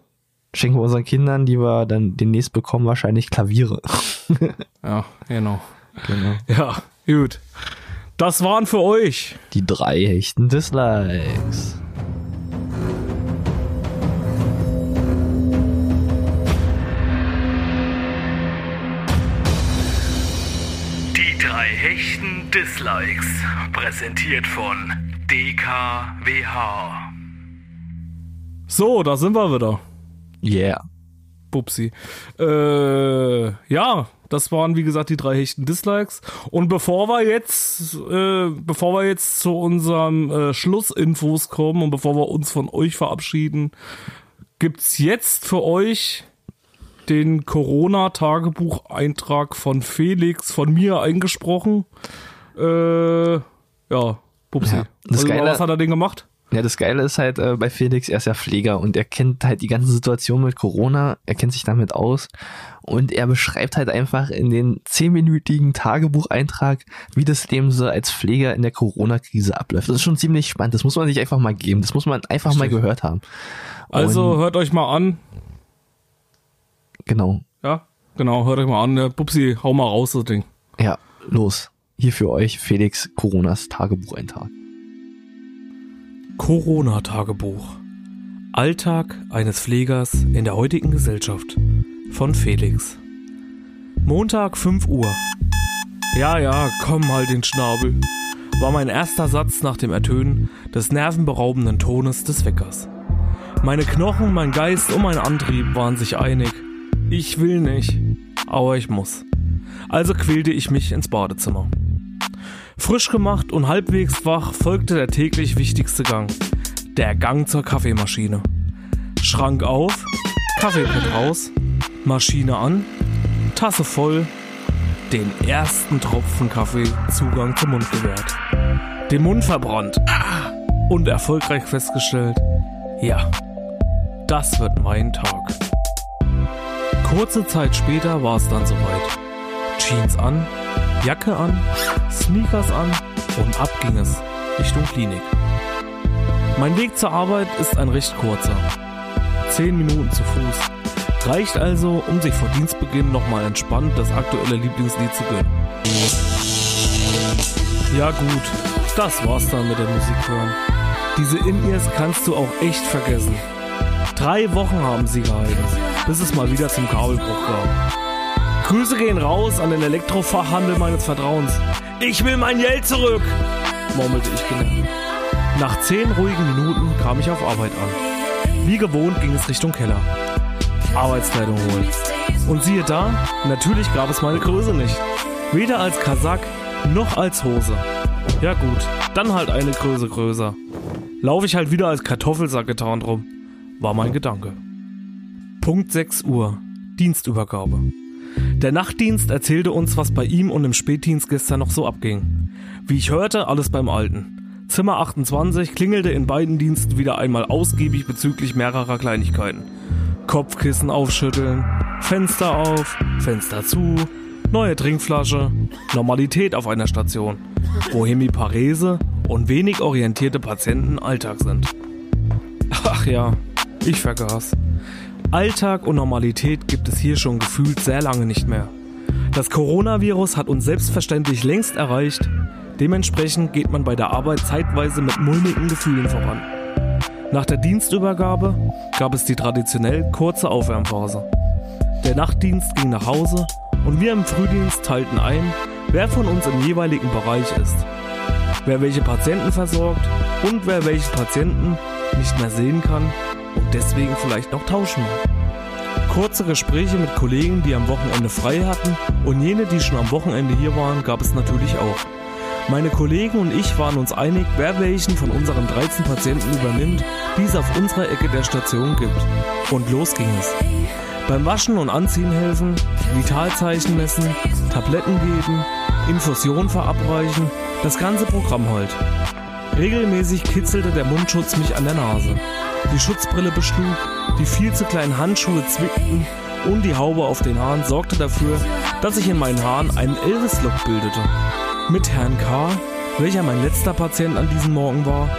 schenken wir unseren Kindern, die wir dann demnächst bekommen, wahrscheinlich Klaviere. Ja, genau. genau. Ja, gut. Das waren für euch. Die drei echten Dislikes. Die drei hechten Dislikes. Präsentiert von DKWH. So, da sind wir wieder. Yeah. Bupsi. Äh, ja, das waren wie gesagt die drei hechten Dislikes. Und bevor wir jetzt, äh, bevor wir jetzt zu unserem äh, Schlussinfos kommen und bevor wir uns von euch verabschieden, gibt's jetzt für euch den Corona-Tagebucheintrag von Felix, von mir eingesprochen. Äh, ja, Pupsi. Ja, das also, Geile- was hat er denn gemacht? Ja, das Geile ist halt äh, bei Felix, er ist ja Pfleger und er kennt halt die ganze Situation mit Corona, er kennt sich damit aus und er beschreibt halt einfach in den zehnminütigen Tagebucheintrag, wie das Leben so als Pfleger in der Corona-Krise abläuft. Das ist schon ziemlich spannend, das muss man sich einfach mal geben, das muss man einfach mal Richtig. gehört haben. Also Und, hört euch mal an. genau, Ja, genau, hört euch mal an. Pupsi, hau mal raus, das Ding. ja, los. Hier für euch Felix Coronas Tagebucheintrag. Corona-Tagebuch. Alltag eines Pflegers in der heutigen Gesellschaft. Von Felix. Montag 5 Uhr. Ja, ja, komm halt den Schnabel. War mein erster Satz nach dem Ertönen des nervenberaubenden Tones des Weckers. Meine Knochen, mein Geist und mein Antrieb waren sich einig. Ich will nicht, aber ich muss. Also quälte ich mich ins Badezimmer. Frisch gemacht und halbwegs wach folgte der täglich wichtigste Gang. Der Gang zur Kaffeemaschine. Schrank auf, Kaffeepad raus, Maschine an, Tasse voll, den ersten Tropfen Kaffee Zugang zum Mund gewährt. Den Mund verbrannt und erfolgreich festgestellt, ja, das wird mein Tag. Kurze Zeit später war es dann soweit. Jeans an, Jacke an, Sneakers an und ab ging es Richtung Klinik. Mein Weg zur Arbeit ist ein recht kurzer. Zehn Minuten zu Fuß. Reicht also, um sich vor Dienstbeginn nochmal entspannt das aktuelle Lieblingslied zu gönnen. Ja gut, das war's dann mit der Musik hören. Diese In-Ears kannst du auch echt vergessen. Drei Wochen haben sie gehalten, bis es mal wieder zum Kabelbruch kam. Grüße gehen raus an den Elektrofachhandel meines Vertrauens. Ich will mein Geld zurück, murmelte ich genervt. Nach zehn ruhigen Minuten kam ich auf Arbeit an. Wie gewohnt ging es Richtung Keller. Arbeitskleidung holen. Und siehe da, natürlich gab es meine Größe nicht. Weder als Kasach noch als Hose. Ja gut, dann halt eine Größe größer. Laufe ich halt wieder als Kartoffelsack getarnt rum war mein Gedanke. Punkt 6 Uhr. Dienstübergabe. Der Nachtdienst erzählte uns, was bei ihm und im Spätdienst gestern noch so abging. Wie ich hörte, alles beim Alten. Zimmer 28 klingelte in beiden Diensten wieder einmal ausgiebig bezüglich mehrerer Kleinigkeiten. Kopfkissen aufschütteln, Fenster auf, Fenster zu, neue Trinkflasche, Normalität auf einer Station, wo Hemiparese und wenig orientierte Patienten Alltag sind. Ach ja, ich vergaß. Alltag und Normalität gibt es hier schon gefühlt sehr lange nicht mehr. Das Coronavirus hat uns selbstverständlich längst erreicht. Dementsprechend geht man bei der Arbeit zeitweise mit mulmigen Gefühlen voran. Nach der Dienstübergabe gab es die traditionell kurze Aufwärmphase. Der Nachtdienst ging nach Hause und wir im Frühdienst teilten ein, wer von uns im jeweiligen Bereich ist, wer welche Patienten versorgt und wer welchen Patienten nicht mehr sehen kann deswegen vielleicht noch tauschen. Kurze Gespräche mit Kollegen, die am Wochenende frei hatten und jene, die schon am Wochenende hier waren, gab es natürlich auch. Meine Kollegen und ich waren uns einig, wer welchen von unseren 13 Patienten übernimmt, die es auf unserer Ecke der Station gibt. Und los ging es. Beim Waschen und Anziehen helfen, Vitalzeichen messen, Tabletten geben, Infusion verabreichen, das ganze Programm halt. Regelmäßig kitzelte der Mundschutz mich an der Nase die Schutzbrille beschlug, die viel zu kleinen Handschuhe zwickten und die Haube auf den Haaren sorgte dafür, dass sich in meinen Haaren ein Elvis-Look bildete. Mit Herrn K., welcher mein letzter Patient an diesem Morgen war,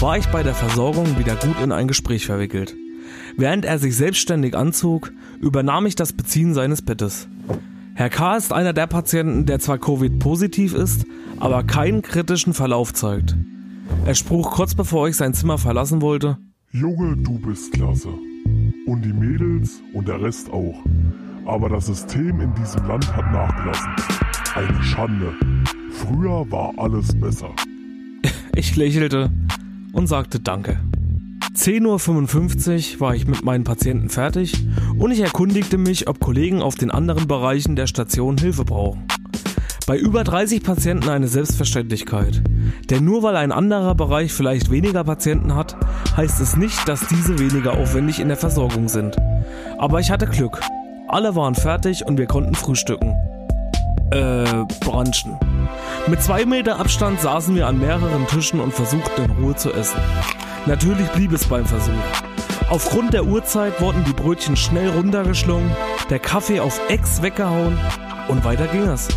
war ich bei der Versorgung wieder gut in ein Gespräch verwickelt. Während er sich selbstständig anzog, übernahm ich das Beziehen seines Bettes. Herr K. ist einer der Patienten, der zwar Covid-positiv ist, aber keinen kritischen Verlauf zeigt. Er spruch kurz bevor ich sein Zimmer verlassen wollte, Junge, du bist klasse. Und die Mädels und der Rest auch. Aber das System in diesem Land hat nachgelassen. Eine Schande. Früher war alles besser. Ich lächelte und sagte Danke. 10.55 Uhr war ich mit meinen Patienten fertig und ich erkundigte mich, ob Kollegen auf den anderen Bereichen der Station Hilfe brauchen. Bei über 30 Patienten eine Selbstverständlichkeit. Denn nur weil ein anderer Bereich vielleicht weniger Patienten hat, heißt es nicht, dass diese weniger aufwendig in der Versorgung sind. Aber ich hatte Glück. Alle waren fertig und wir konnten frühstücken. Äh, branchen. Mit zwei Meter Abstand saßen wir an mehreren Tischen und versuchten in Ruhe zu essen. Natürlich blieb es beim Versuch. Aufgrund der Uhrzeit wurden die Brötchen schnell runtergeschlungen, der Kaffee auf Ex weggehauen und weiter ging es.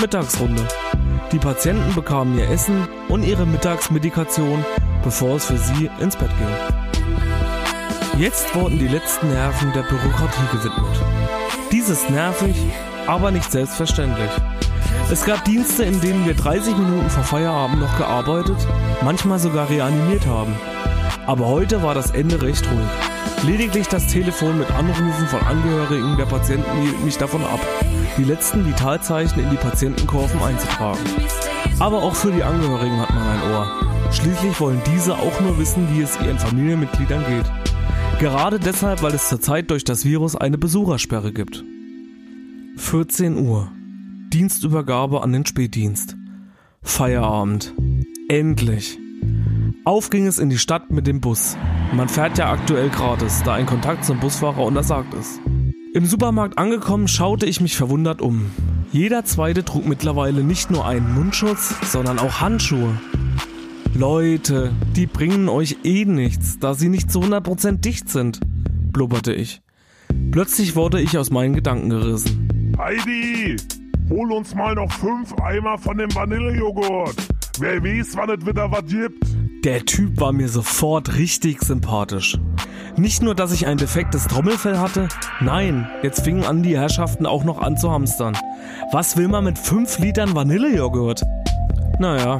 Mittagsrunde. Die Patienten bekamen ihr Essen und ihre Mittagsmedikation, bevor es für sie ins Bett ging. Jetzt wurden die letzten Nerven der Bürokratie gewidmet. Dies ist nervig, aber nicht selbstverständlich. Es gab Dienste, in denen wir 30 Minuten vor Feierabend noch gearbeitet, manchmal sogar reanimiert haben. Aber heute war das Ende recht ruhig. Lediglich das Telefon mit Anrufen von Angehörigen der Patienten hielt mich davon ab, die letzten Vitalzeichen in die Patientenkurven einzutragen. Aber auch für die Angehörigen hat man ein Ohr. Schließlich wollen diese auch nur wissen, wie es ihren Familienmitgliedern geht. Gerade deshalb, weil es zurzeit durch das Virus eine Besuchersperre gibt. 14 Uhr. Dienstübergabe an den Spätdienst. Feierabend. Endlich. Auf ging es in die Stadt mit dem Bus. Man fährt ja aktuell gratis, da ein Kontakt zum Busfahrer untersagt ist. Im Supermarkt angekommen, schaute ich mich verwundert um. Jeder zweite trug mittlerweile nicht nur einen Mundschutz, sondern auch Handschuhe. Leute, die bringen euch eh nichts, da sie nicht zu 100% dicht sind, blubberte ich. Plötzlich wurde ich aus meinen Gedanken gerissen. Heidi, hol uns mal noch fünf Eimer von dem Vanillejoghurt. Wer weiß, wann es wieder was gibt. Der Typ war mir sofort richtig sympathisch. Nicht nur, dass ich ein defektes Trommelfell hatte, nein, jetzt fingen an die Herrschaften auch noch an zu hamstern. Was will man mit 5 Litern Vanillejoghurt? Naja,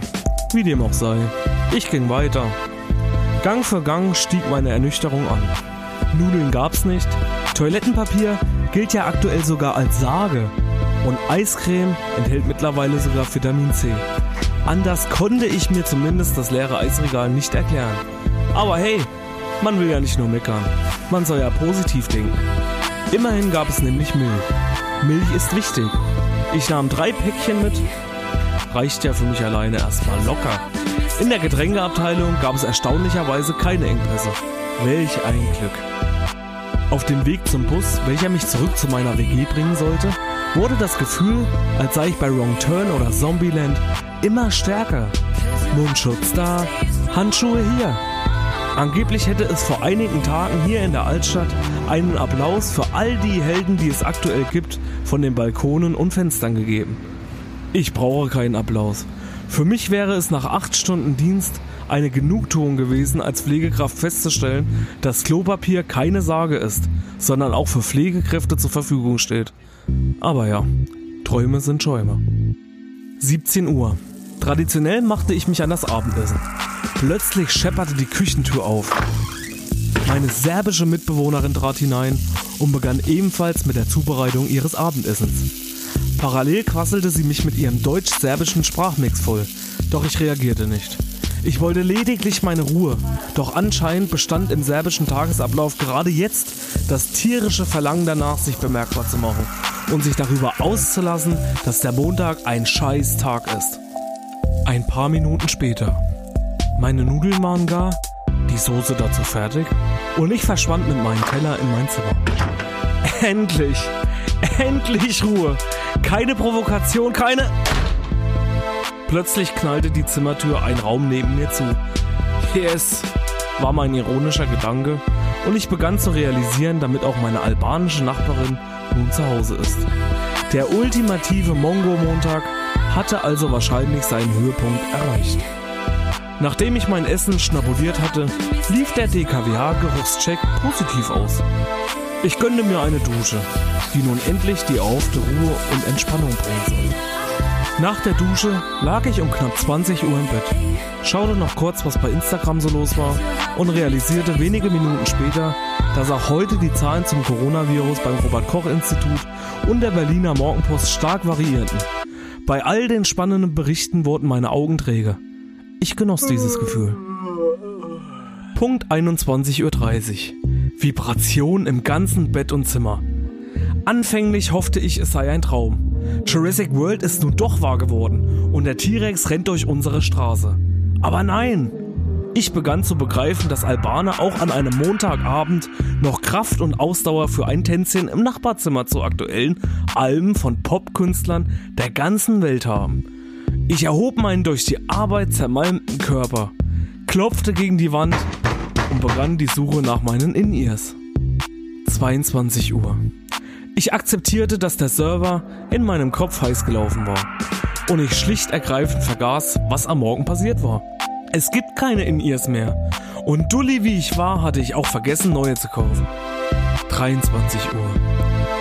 wie dem auch sei. Ich ging weiter. Gang für Gang stieg meine Ernüchterung an. Nudeln gab's nicht, Toilettenpapier gilt ja aktuell sogar als Sage und Eiscreme enthält mittlerweile sogar Vitamin C. Anders konnte ich mir zumindest das leere Eisregal nicht erklären. Aber hey, man will ja nicht nur meckern. Man soll ja positiv denken. Immerhin gab es nämlich Milch. Milch ist wichtig. Ich nahm drei Päckchen mit. Reicht ja für mich alleine erstmal locker. In der Getränkeabteilung gab es erstaunlicherweise keine Engpässe. Welch ein Glück. Auf dem Weg zum Bus, welcher mich zurück zu meiner WG bringen sollte, wurde das Gefühl, als sei ich bei Wrong Turn oder Zombieland, immer stärker. Mundschutz da, Handschuhe hier. Angeblich hätte es vor einigen Tagen hier in der Altstadt einen Applaus für all die Helden, die es aktuell gibt, von den Balkonen und Fenstern gegeben. Ich brauche keinen Applaus. Für mich wäre es nach acht Stunden Dienst eine Genugtuung gewesen, als Pflegekraft festzustellen, dass Klopapier keine Sage ist, sondern auch für Pflegekräfte zur Verfügung steht. Aber ja, Träume sind Schäume. 17 Uhr. Traditionell machte ich mich an das Abendessen. Plötzlich schepperte die Küchentür auf. Meine serbische Mitbewohnerin trat hinein und begann ebenfalls mit der Zubereitung ihres Abendessens. Parallel quasselte sie mich mit ihrem deutsch-serbischen Sprachmix voll, doch ich reagierte nicht. Ich wollte lediglich meine Ruhe, doch anscheinend bestand im serbischen Tagesablauf gerade jetzt das tierische Verlangen danach, sich bemerkbar zu machen und sich darüber auszulassen, dass der Montag ein scheiß Tag ist. Ein paar Minuten später. Meine Nudeln waren gar, die Soße dazu fertig und ich verschwand mit meinem Teller in mein Zimmer. Endlich! Endlich Ruhe! Keine Provokation, keine... Plötzlich knallte die Zimmertür ein Raum neben mir zu. Yes, war mein ironischer Gedanke und ich begann zu realisieren, damit auch meine albanische Nachbarin nun zu Hause ist. Der ultimative Mongo-Montag hatte also wahrscheinlich seinen Höhepunkt erreicht. Nachdem ich mein Essen schnabuliert hatte, lief der DKWH-Geruchscheck positiv aus. Ich gönnte mir eine Dusche, die nun endlich die erhoffte Ruhe und Entspannung bringen soll. Nach der Dusche lag ich um knapp 20 Uhr im Bett, schaute noch kurz, was bei Instagram so los war und realisierte wenige Minuten später, dass auch heute die Zahlen zum Coronavirus beim Robert Koch Institut und der Berliner Morgenpost stark variierten. Bei all den spannenden Berichten wurden meine Augen träge. Ich genoss dieses Gefühl. Punkt 21.30 Uhr. Vibration im ganzen Bett und Zimmer. Anfänglich hoffte ich, es sei ein Traum. Jurassic World ist nun doch wahr geworden und der T-Rex rennt durch unsere Straße. Aber nein! Ich begann zu begreifen, dass Albaner auch an einem Montagabend noch Kraft und Ausdauer für ein Tänzchen im Nachbarzimmer zu aktuellen Alben von Popkünstlern der ganzen Welt haben. Ich erhob meinen durch die Arbeit zermalmten Körper, klopfte gegen die Wand und begann die Suche nach meinen In-Ears. 22 Uhr. Ich akzeptierte, dass der Server in meinem Kopf heiß gelaufen war und ich schlicht ergreifend vergaß, was am Morgen passiert war. Es gibt keine In-Ears mehr und dulli wie ich war, hatte ich auch vergessen, neue zu kaufen. 23 Uhr.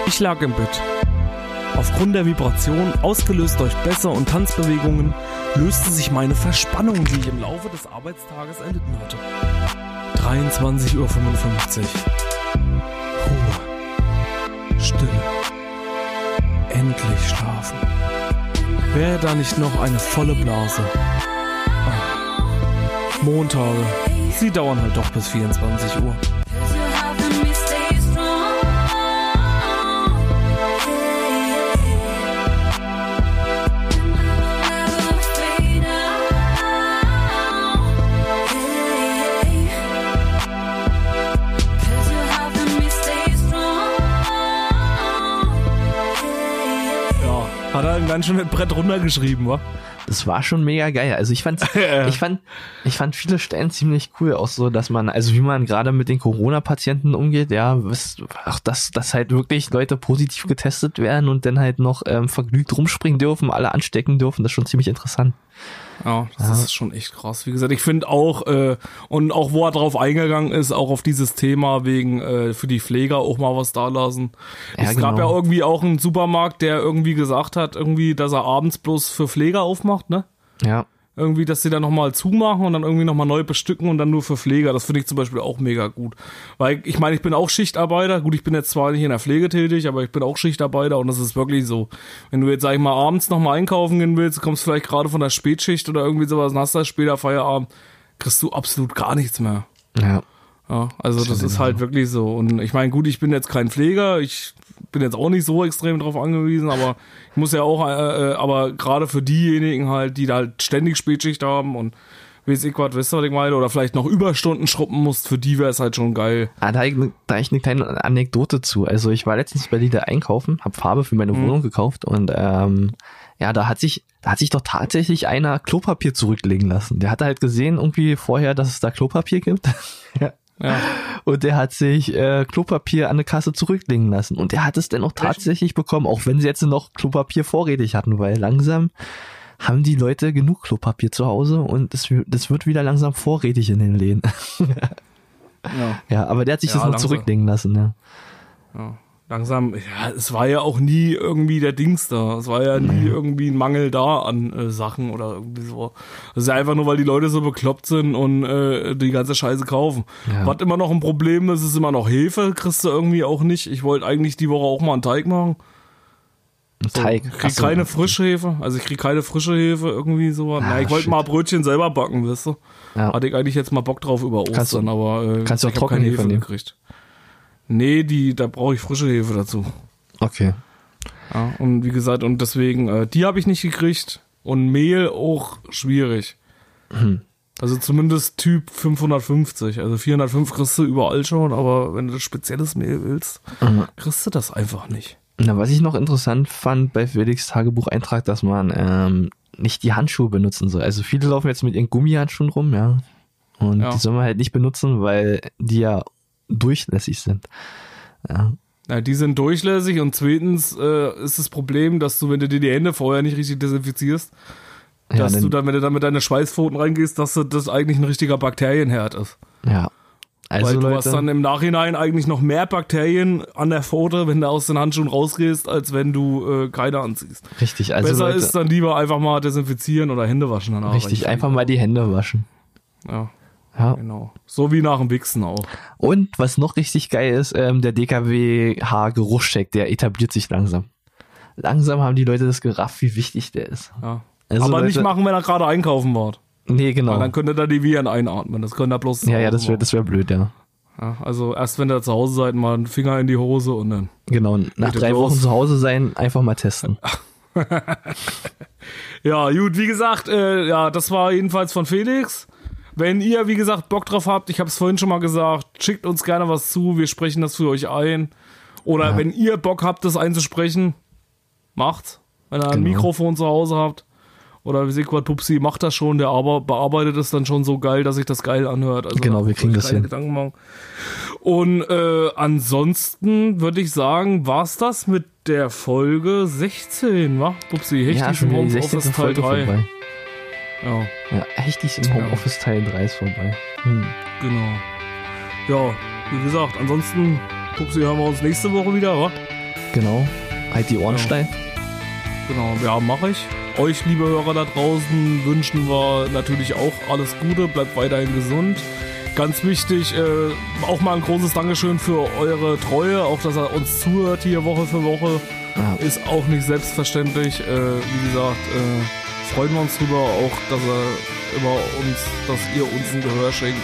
Ich lag im Bett. Aufgrund der Vibration, ausgelöst durch Bässe und Tanzbewegungen, löste sich meine Verspannung, die ich im Laufe des Arbeitstages erlitten hatte. 23.55 Uhr. Stille. Endlich schlafen. Wäre da nicht noch eine volle Blase? Ach. Montage. Sie dauern halt doch bis 24 Uhr. Ein ganz schönes Brett runtergeschrieben, wa? Das war schon mega geil. Also ich fand, ich fand, ich fand viele Stellen ziemlich cool, auch so, dass man, also wie man gerade mit den Corona-Patienten umgeht, ja, was, ach, dass, dass halt wirklich Leute positiv getestet werden und dann halt noch ähm, vergnügt rumspringen dürfen, alle anstecken dürfen, das ist schon ziemlich interessant. Ja, das ja. ist schon echt krass. Wie gesagt, ich finde auch, äh, und auch wo er drauf eingegangen ist, auch auf dieses Thema wegen äh, für die Pfleger auch mal was da lassen. Ja, es genau. gab ja irgendwie auch einen Supermarkt, der irgendwie gesagt hat, irgendwie, dass er abends bloß für Pfleger aufmacht, ne? Ja irgendwie, dass sie dann nochmal zumachen und dann irgendwie nochmal neu bestücken und dann nur für Pfleger. Das finde ich zum Beispiel auch mega gut. Weil ich meine, ich bin auch Schichtarbeiter. Gut, ich bin jetzt zwar nicht in der Pflege tätig, aber ich bin auch Schichtarbeiter und das ist wirklich so. Wenn du jetzt, sag ich mal, abends nochmal einkaufen gehen willst, kommst vielleicht gerade von der Spätschicht oder irgendwie sowas und hast da später Feierabend, kriegst du absolut gar nichts mehr. Ja. Ja, also das, das ist halt wirklich so. Und ich meine, gut, ich bin jetzt kein Pfleger, ich bin jetzt auch nicht so extrem drauf angewiesen, aber ich muss ja auch, äh, äh aber gerade für diejenigen halt, die da halt ständig Spätschicht haben und weiß ich was, wisst ihr, was ich meine? Oder vielleicht noch Überstunden schruppen musst, für die wäre es halt schon geil. Ah, da, da ich eine kleine Anekdote zu. Also ich war letztens bei Lidl einkaufen, habe Farbe für meine mhm. Wohnung gekauft und ähm, ja, da hat sich, da hat sich doch tatsächlich einer Klopapier zurücklegen lassen. Der hatte halt gesehen irgendwie vorher, dass es da Klopapier gibt. ja. Ja. Und der hat sich äh, Klopapier an der Kasse zurücklegen lassen. Und er hat es dann auch tatsächlich bekommen, auch wenn sie jetzt noch Klopapier vorrätig hatten, weil langsam haben die Leute genug Klopapier zu Hause und das, das wird wieder langsam vorrätig in den Läden. ja. ja, aber der hat sich ja, das noch zurücklegen lassen, ja. ja langsam, ja, es war ja auch nie irgendwie der Dings da. Es war ja nie nee. irgendwie ein Mangel da an äh, Sachen oder irgendwie so. Das ist ja einfach nur, weil die Leute so bekloppt sind und äh, die ganze Scheiße kaufen. Ja. Was immer noch ein Problem ist, ist immer noch Hefe, kriegst du irgendwie auch nicht. Ich wollte eigentlich die Woche auch mal einen Teig machen. Ein so, Teig. Ich krieg Achso, keine frische Hefe. Also ich krieg keine frische Hefe irgendwie so. Ah, Na, ich wollte mal Brötchen selber backen, weißt du. Ja. Hatte ich eigentlich jetzt mal Bock drauf über Ostern, kannst du, aber äh, kannst du auch Trockenhefe nehmen. gekriegt. Nee, die, da brauche ich frische Hefe dazu. Okay. Ja, und wie gesagt, und deswegen, äh, die habe ich nicht gekriegt. Und Mehl auch schwierig. Hm. Also zumindest Typ 550. Also 405 kriegst du überall schon, aber wenn du spezielles Mehl willst, mhm. kriegst du das einfach nicht. Na, was ich noch interessant fand bei Felix Tagebucheintrag, dass man ähm, nicht die Handschuhe benutzen soll. Also viele laufen jetzt mit ihren Gummihandschuhen rum, ja. Und ja. die soll man halt nicht benutzen, weil die ja durchlässig sind. Ja. Ja, die sind durchlässig und zweitens äh, ist das Problem, dass du, wenn du dir die Hände vorher nicht richtig desinfizierst, ja, dass du dann, wenn du dann mit deinen Schweißpfoten reingehst, dass das eigentlich ein richtiger Bakterienherd ist. Ja. Also Weil du Leute, hast dann im Nachhinein eigentlich noch mehr Bakterien an der Pfote, wenn du aus den Handschuhen rausgehst, als wenn du äh, keine anziehst. Richtig, also Besser Leute, ist dann lieber einfach mal desinfizieren oder Hände waschen danach. Richtig, einfach mal die Hände waschen. Ja. Ja. Genau. So wie nach dem Wichsen auch. Und was noch richtig geil ist, ähm, der DKWH-Geruchscheck, der etabliert sich langsam. Langsam haben die Leute das gerafft, wie wichtig der ist. Ja. Also Aber Leute, nicht machen, wenn er gerade einkaufen war. Nee, genau. Weil dann könnte er die Viren einatmen. Das könnte er bloß. Ja, ja, das wäre das wär blöd, ja. ja. Also erst wenn ihr zu Hause seid, mal einen Finger in die Hose und dann. Genau, nach drei Wochen zu Hause sein, einfach mal testen. ja, gut, wie gesagt, äh, ja, das war jedenfalls von Felix. Wenn ihr, wie gesagt, Bock drauf habt, ich habe es vorhin schon mal gesagt, schickt uns gerne was zu, wir sprechen das für euch ein. Oder ja. wenn ihr Bock habt, das einzusprechen, macht's. Wenn ihr ein genau. Mikrofon zu Hause habt. Oder wie Sequat Pupsi macht das schon, der aber bearbeitet es dann schon so geil, dass sich das geil anhört. Also genau, wir kriegen das hin. Gedanken machen. Und äh, ansonsten würde ich sagen, war's das mit der Folge 16, wa? Pupsi, Hechtig ja, schon die 16. Teil 3. Vorbei. Ja. Ja, echt im Homeoffice Teil 3 ist vorbei. Hm. Genau. Ja, wie gesagt, ansonsten, Pupsi, hören wir uns nächste Woche wieder, wa? Genau. Halt die Ohren steif. Genau, ja, mache ich. Euch, liebe Hörer da draußen, wünschen wir natürlich auch alles Gute, bleibt weiterhin gesund. Ganz wichtig, äh, auch mal ein großes Dankeschön für eure Treue, auch dass er uns zuhört hier Woche für Woche. Ja. Ist auch nicht selbstverständlich. Äh, wie gesagt, äh, freuen wir uns drüber, auch dass er immer uns, dass ihr uns ein Gehör schenkt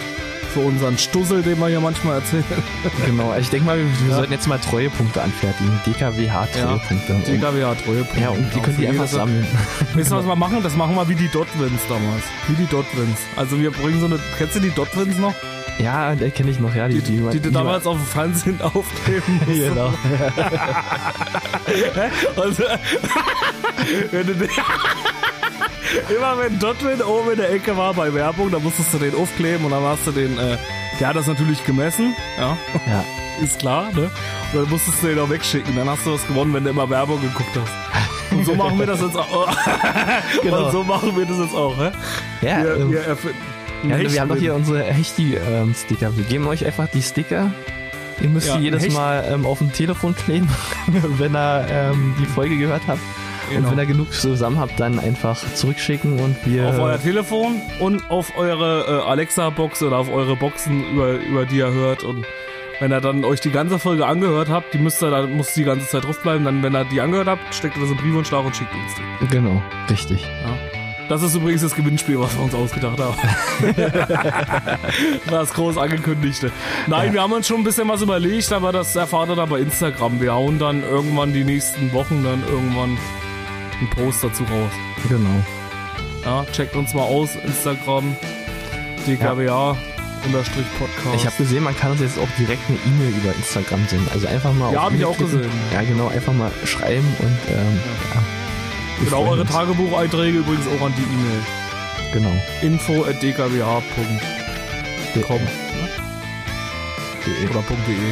für unseren Stussel, den wir hier manchmal erzählen. Genau, ich denke mal, wir, wir ja. sollten jetzt mal Treuepunkte anfertigen. DKWH-Treuepunkte. Ja, DKWH-Treuepunkte. Ja, und die genau, können die einfach sammeln. Wisst ihr, was wir machen? Das machen wir wie die Dotwins damals. Wie die Dotwins. Also wir bringen so eine, kennst du die Dotwins noch? Ja, der kenne ich noch, ja. Die, Die, die, du damals auf dem Fernsehen aufkleben musst. Genau. Und, wenn du immer wenn Dotwin oben in der Ecke war bei Werbung, dann musstest du den aufkleben und dann hast du den, äh, der hat das natürlich gemessen, ja, Ja. ist klar, ne? Und dann musstest du den auch wegschicken, dann hast du was gewonnen, wenn du immer Werbung geguckt hast. Und so machen wir das jetzt auch. Genau. Und so machen wir das jetzt auch, hä? Ja, Wir, ähm, wir, ja wir haben doch hier unsere Hechti-Sticker. wir geben euch einfach die Sticker. Ihr müsst Ja, jedes Mal ähm, auf dem Telefon kleben, wenn ihr ähm, die Folge gehört habt. Genau. Und wenn ihr genug zusammen habt, dann einfach zurückschicken und wir. auf euer Telefon und auf eure äh, Alexa-Box oder auf eure Boxen, über, über die ihr hört. Und wenn ihr dann euch die ganze Folge angehört habt, die müsst ihr, da muss die ganze Zeit draufbleiben. Dann, wenn ihr die angehört habt, steckt ihr das in Briefumschlag und schickt uns die. Genau, richtig. Ja. Das ist übrigens das Gewinnspiel, was wir uns ausgedacht haben. das groß angekündigte. Nein, wir haben uns schon ein bisschen was überlegt, aber das erfahrt ihr dann bei Instagram. Wir hauen dann irgendwann die nächsten Wochen dann irgendwann einen Post dazu raus. Genau. Ja, checkt uns mal aus, Instagram, DKWA, unterstrich Podcast. Ich habe gesehen, man kann uns jetzt auch direkt eine E-Mail über Instagram senden. Also einfach mal Ja, auf hab ich auch klicken. gesehen. Ja, genau, einfach mal schreiben und ähm, ja. Wir genau, eure. Tagebucheinträge übrigens auch an die E-Mail. Genau. Info at dkwa.com De- oder .de.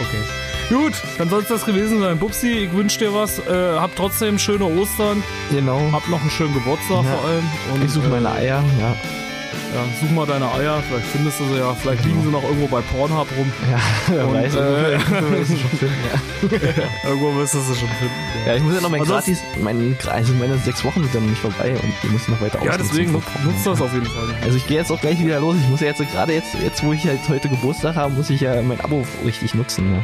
Okay. Gut, dann soll es das gewesen sein. Bubsi, ich wünsche dir was. Äh, hab trotzdem schöne Ostern. Genau. Hab noch einen schönen Geburtstag Ja. vor allem. Und, Ich suche äh, meine Eier, ja. Ja, such mal deine Eier. Vielleicht findest du sie ja. Vielleicht liegen sie noch irgendwo bei Pornhub rum. Ja, wer Und, weiß, äh, irgendwo wirst du schon finden, ja. Irgendwo wirst du sie schon finden. ja, ich muss ja noch mein Ansonsten- gratis, mein, also meine sechs Wochen sind dann nicht vorbei und wir müssen noch weiter Ja, deswegen nutzt das auf jeden Fall. Also ich gehe jetzt auch gleich wieder los. Ich muss ja jetzt gerade jetzt, jetzt wo ich halt heute Geburtstag habe, muss ich ja mein Abo richtig nutzen. Ja.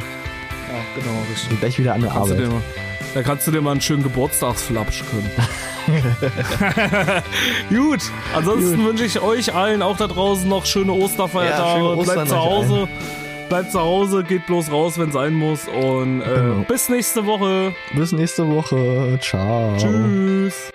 Ja, genau, richtig. Und gleich wieder an der Kannst Arbeit. mal, da kannst du dir mal einen schönen Geburtstagsflapsch können. Gut, ansonsten wünsche ich euch allen auch da draußen noch schöne Osterfeiertage. Ja, schöne bleibt zu Hause. Bleibt zu Hause, geht bloß raus, wenn sein muss. Und äh, Genau. bis nächste Woche. Bis nächste Woche. Ciao. Tschüss.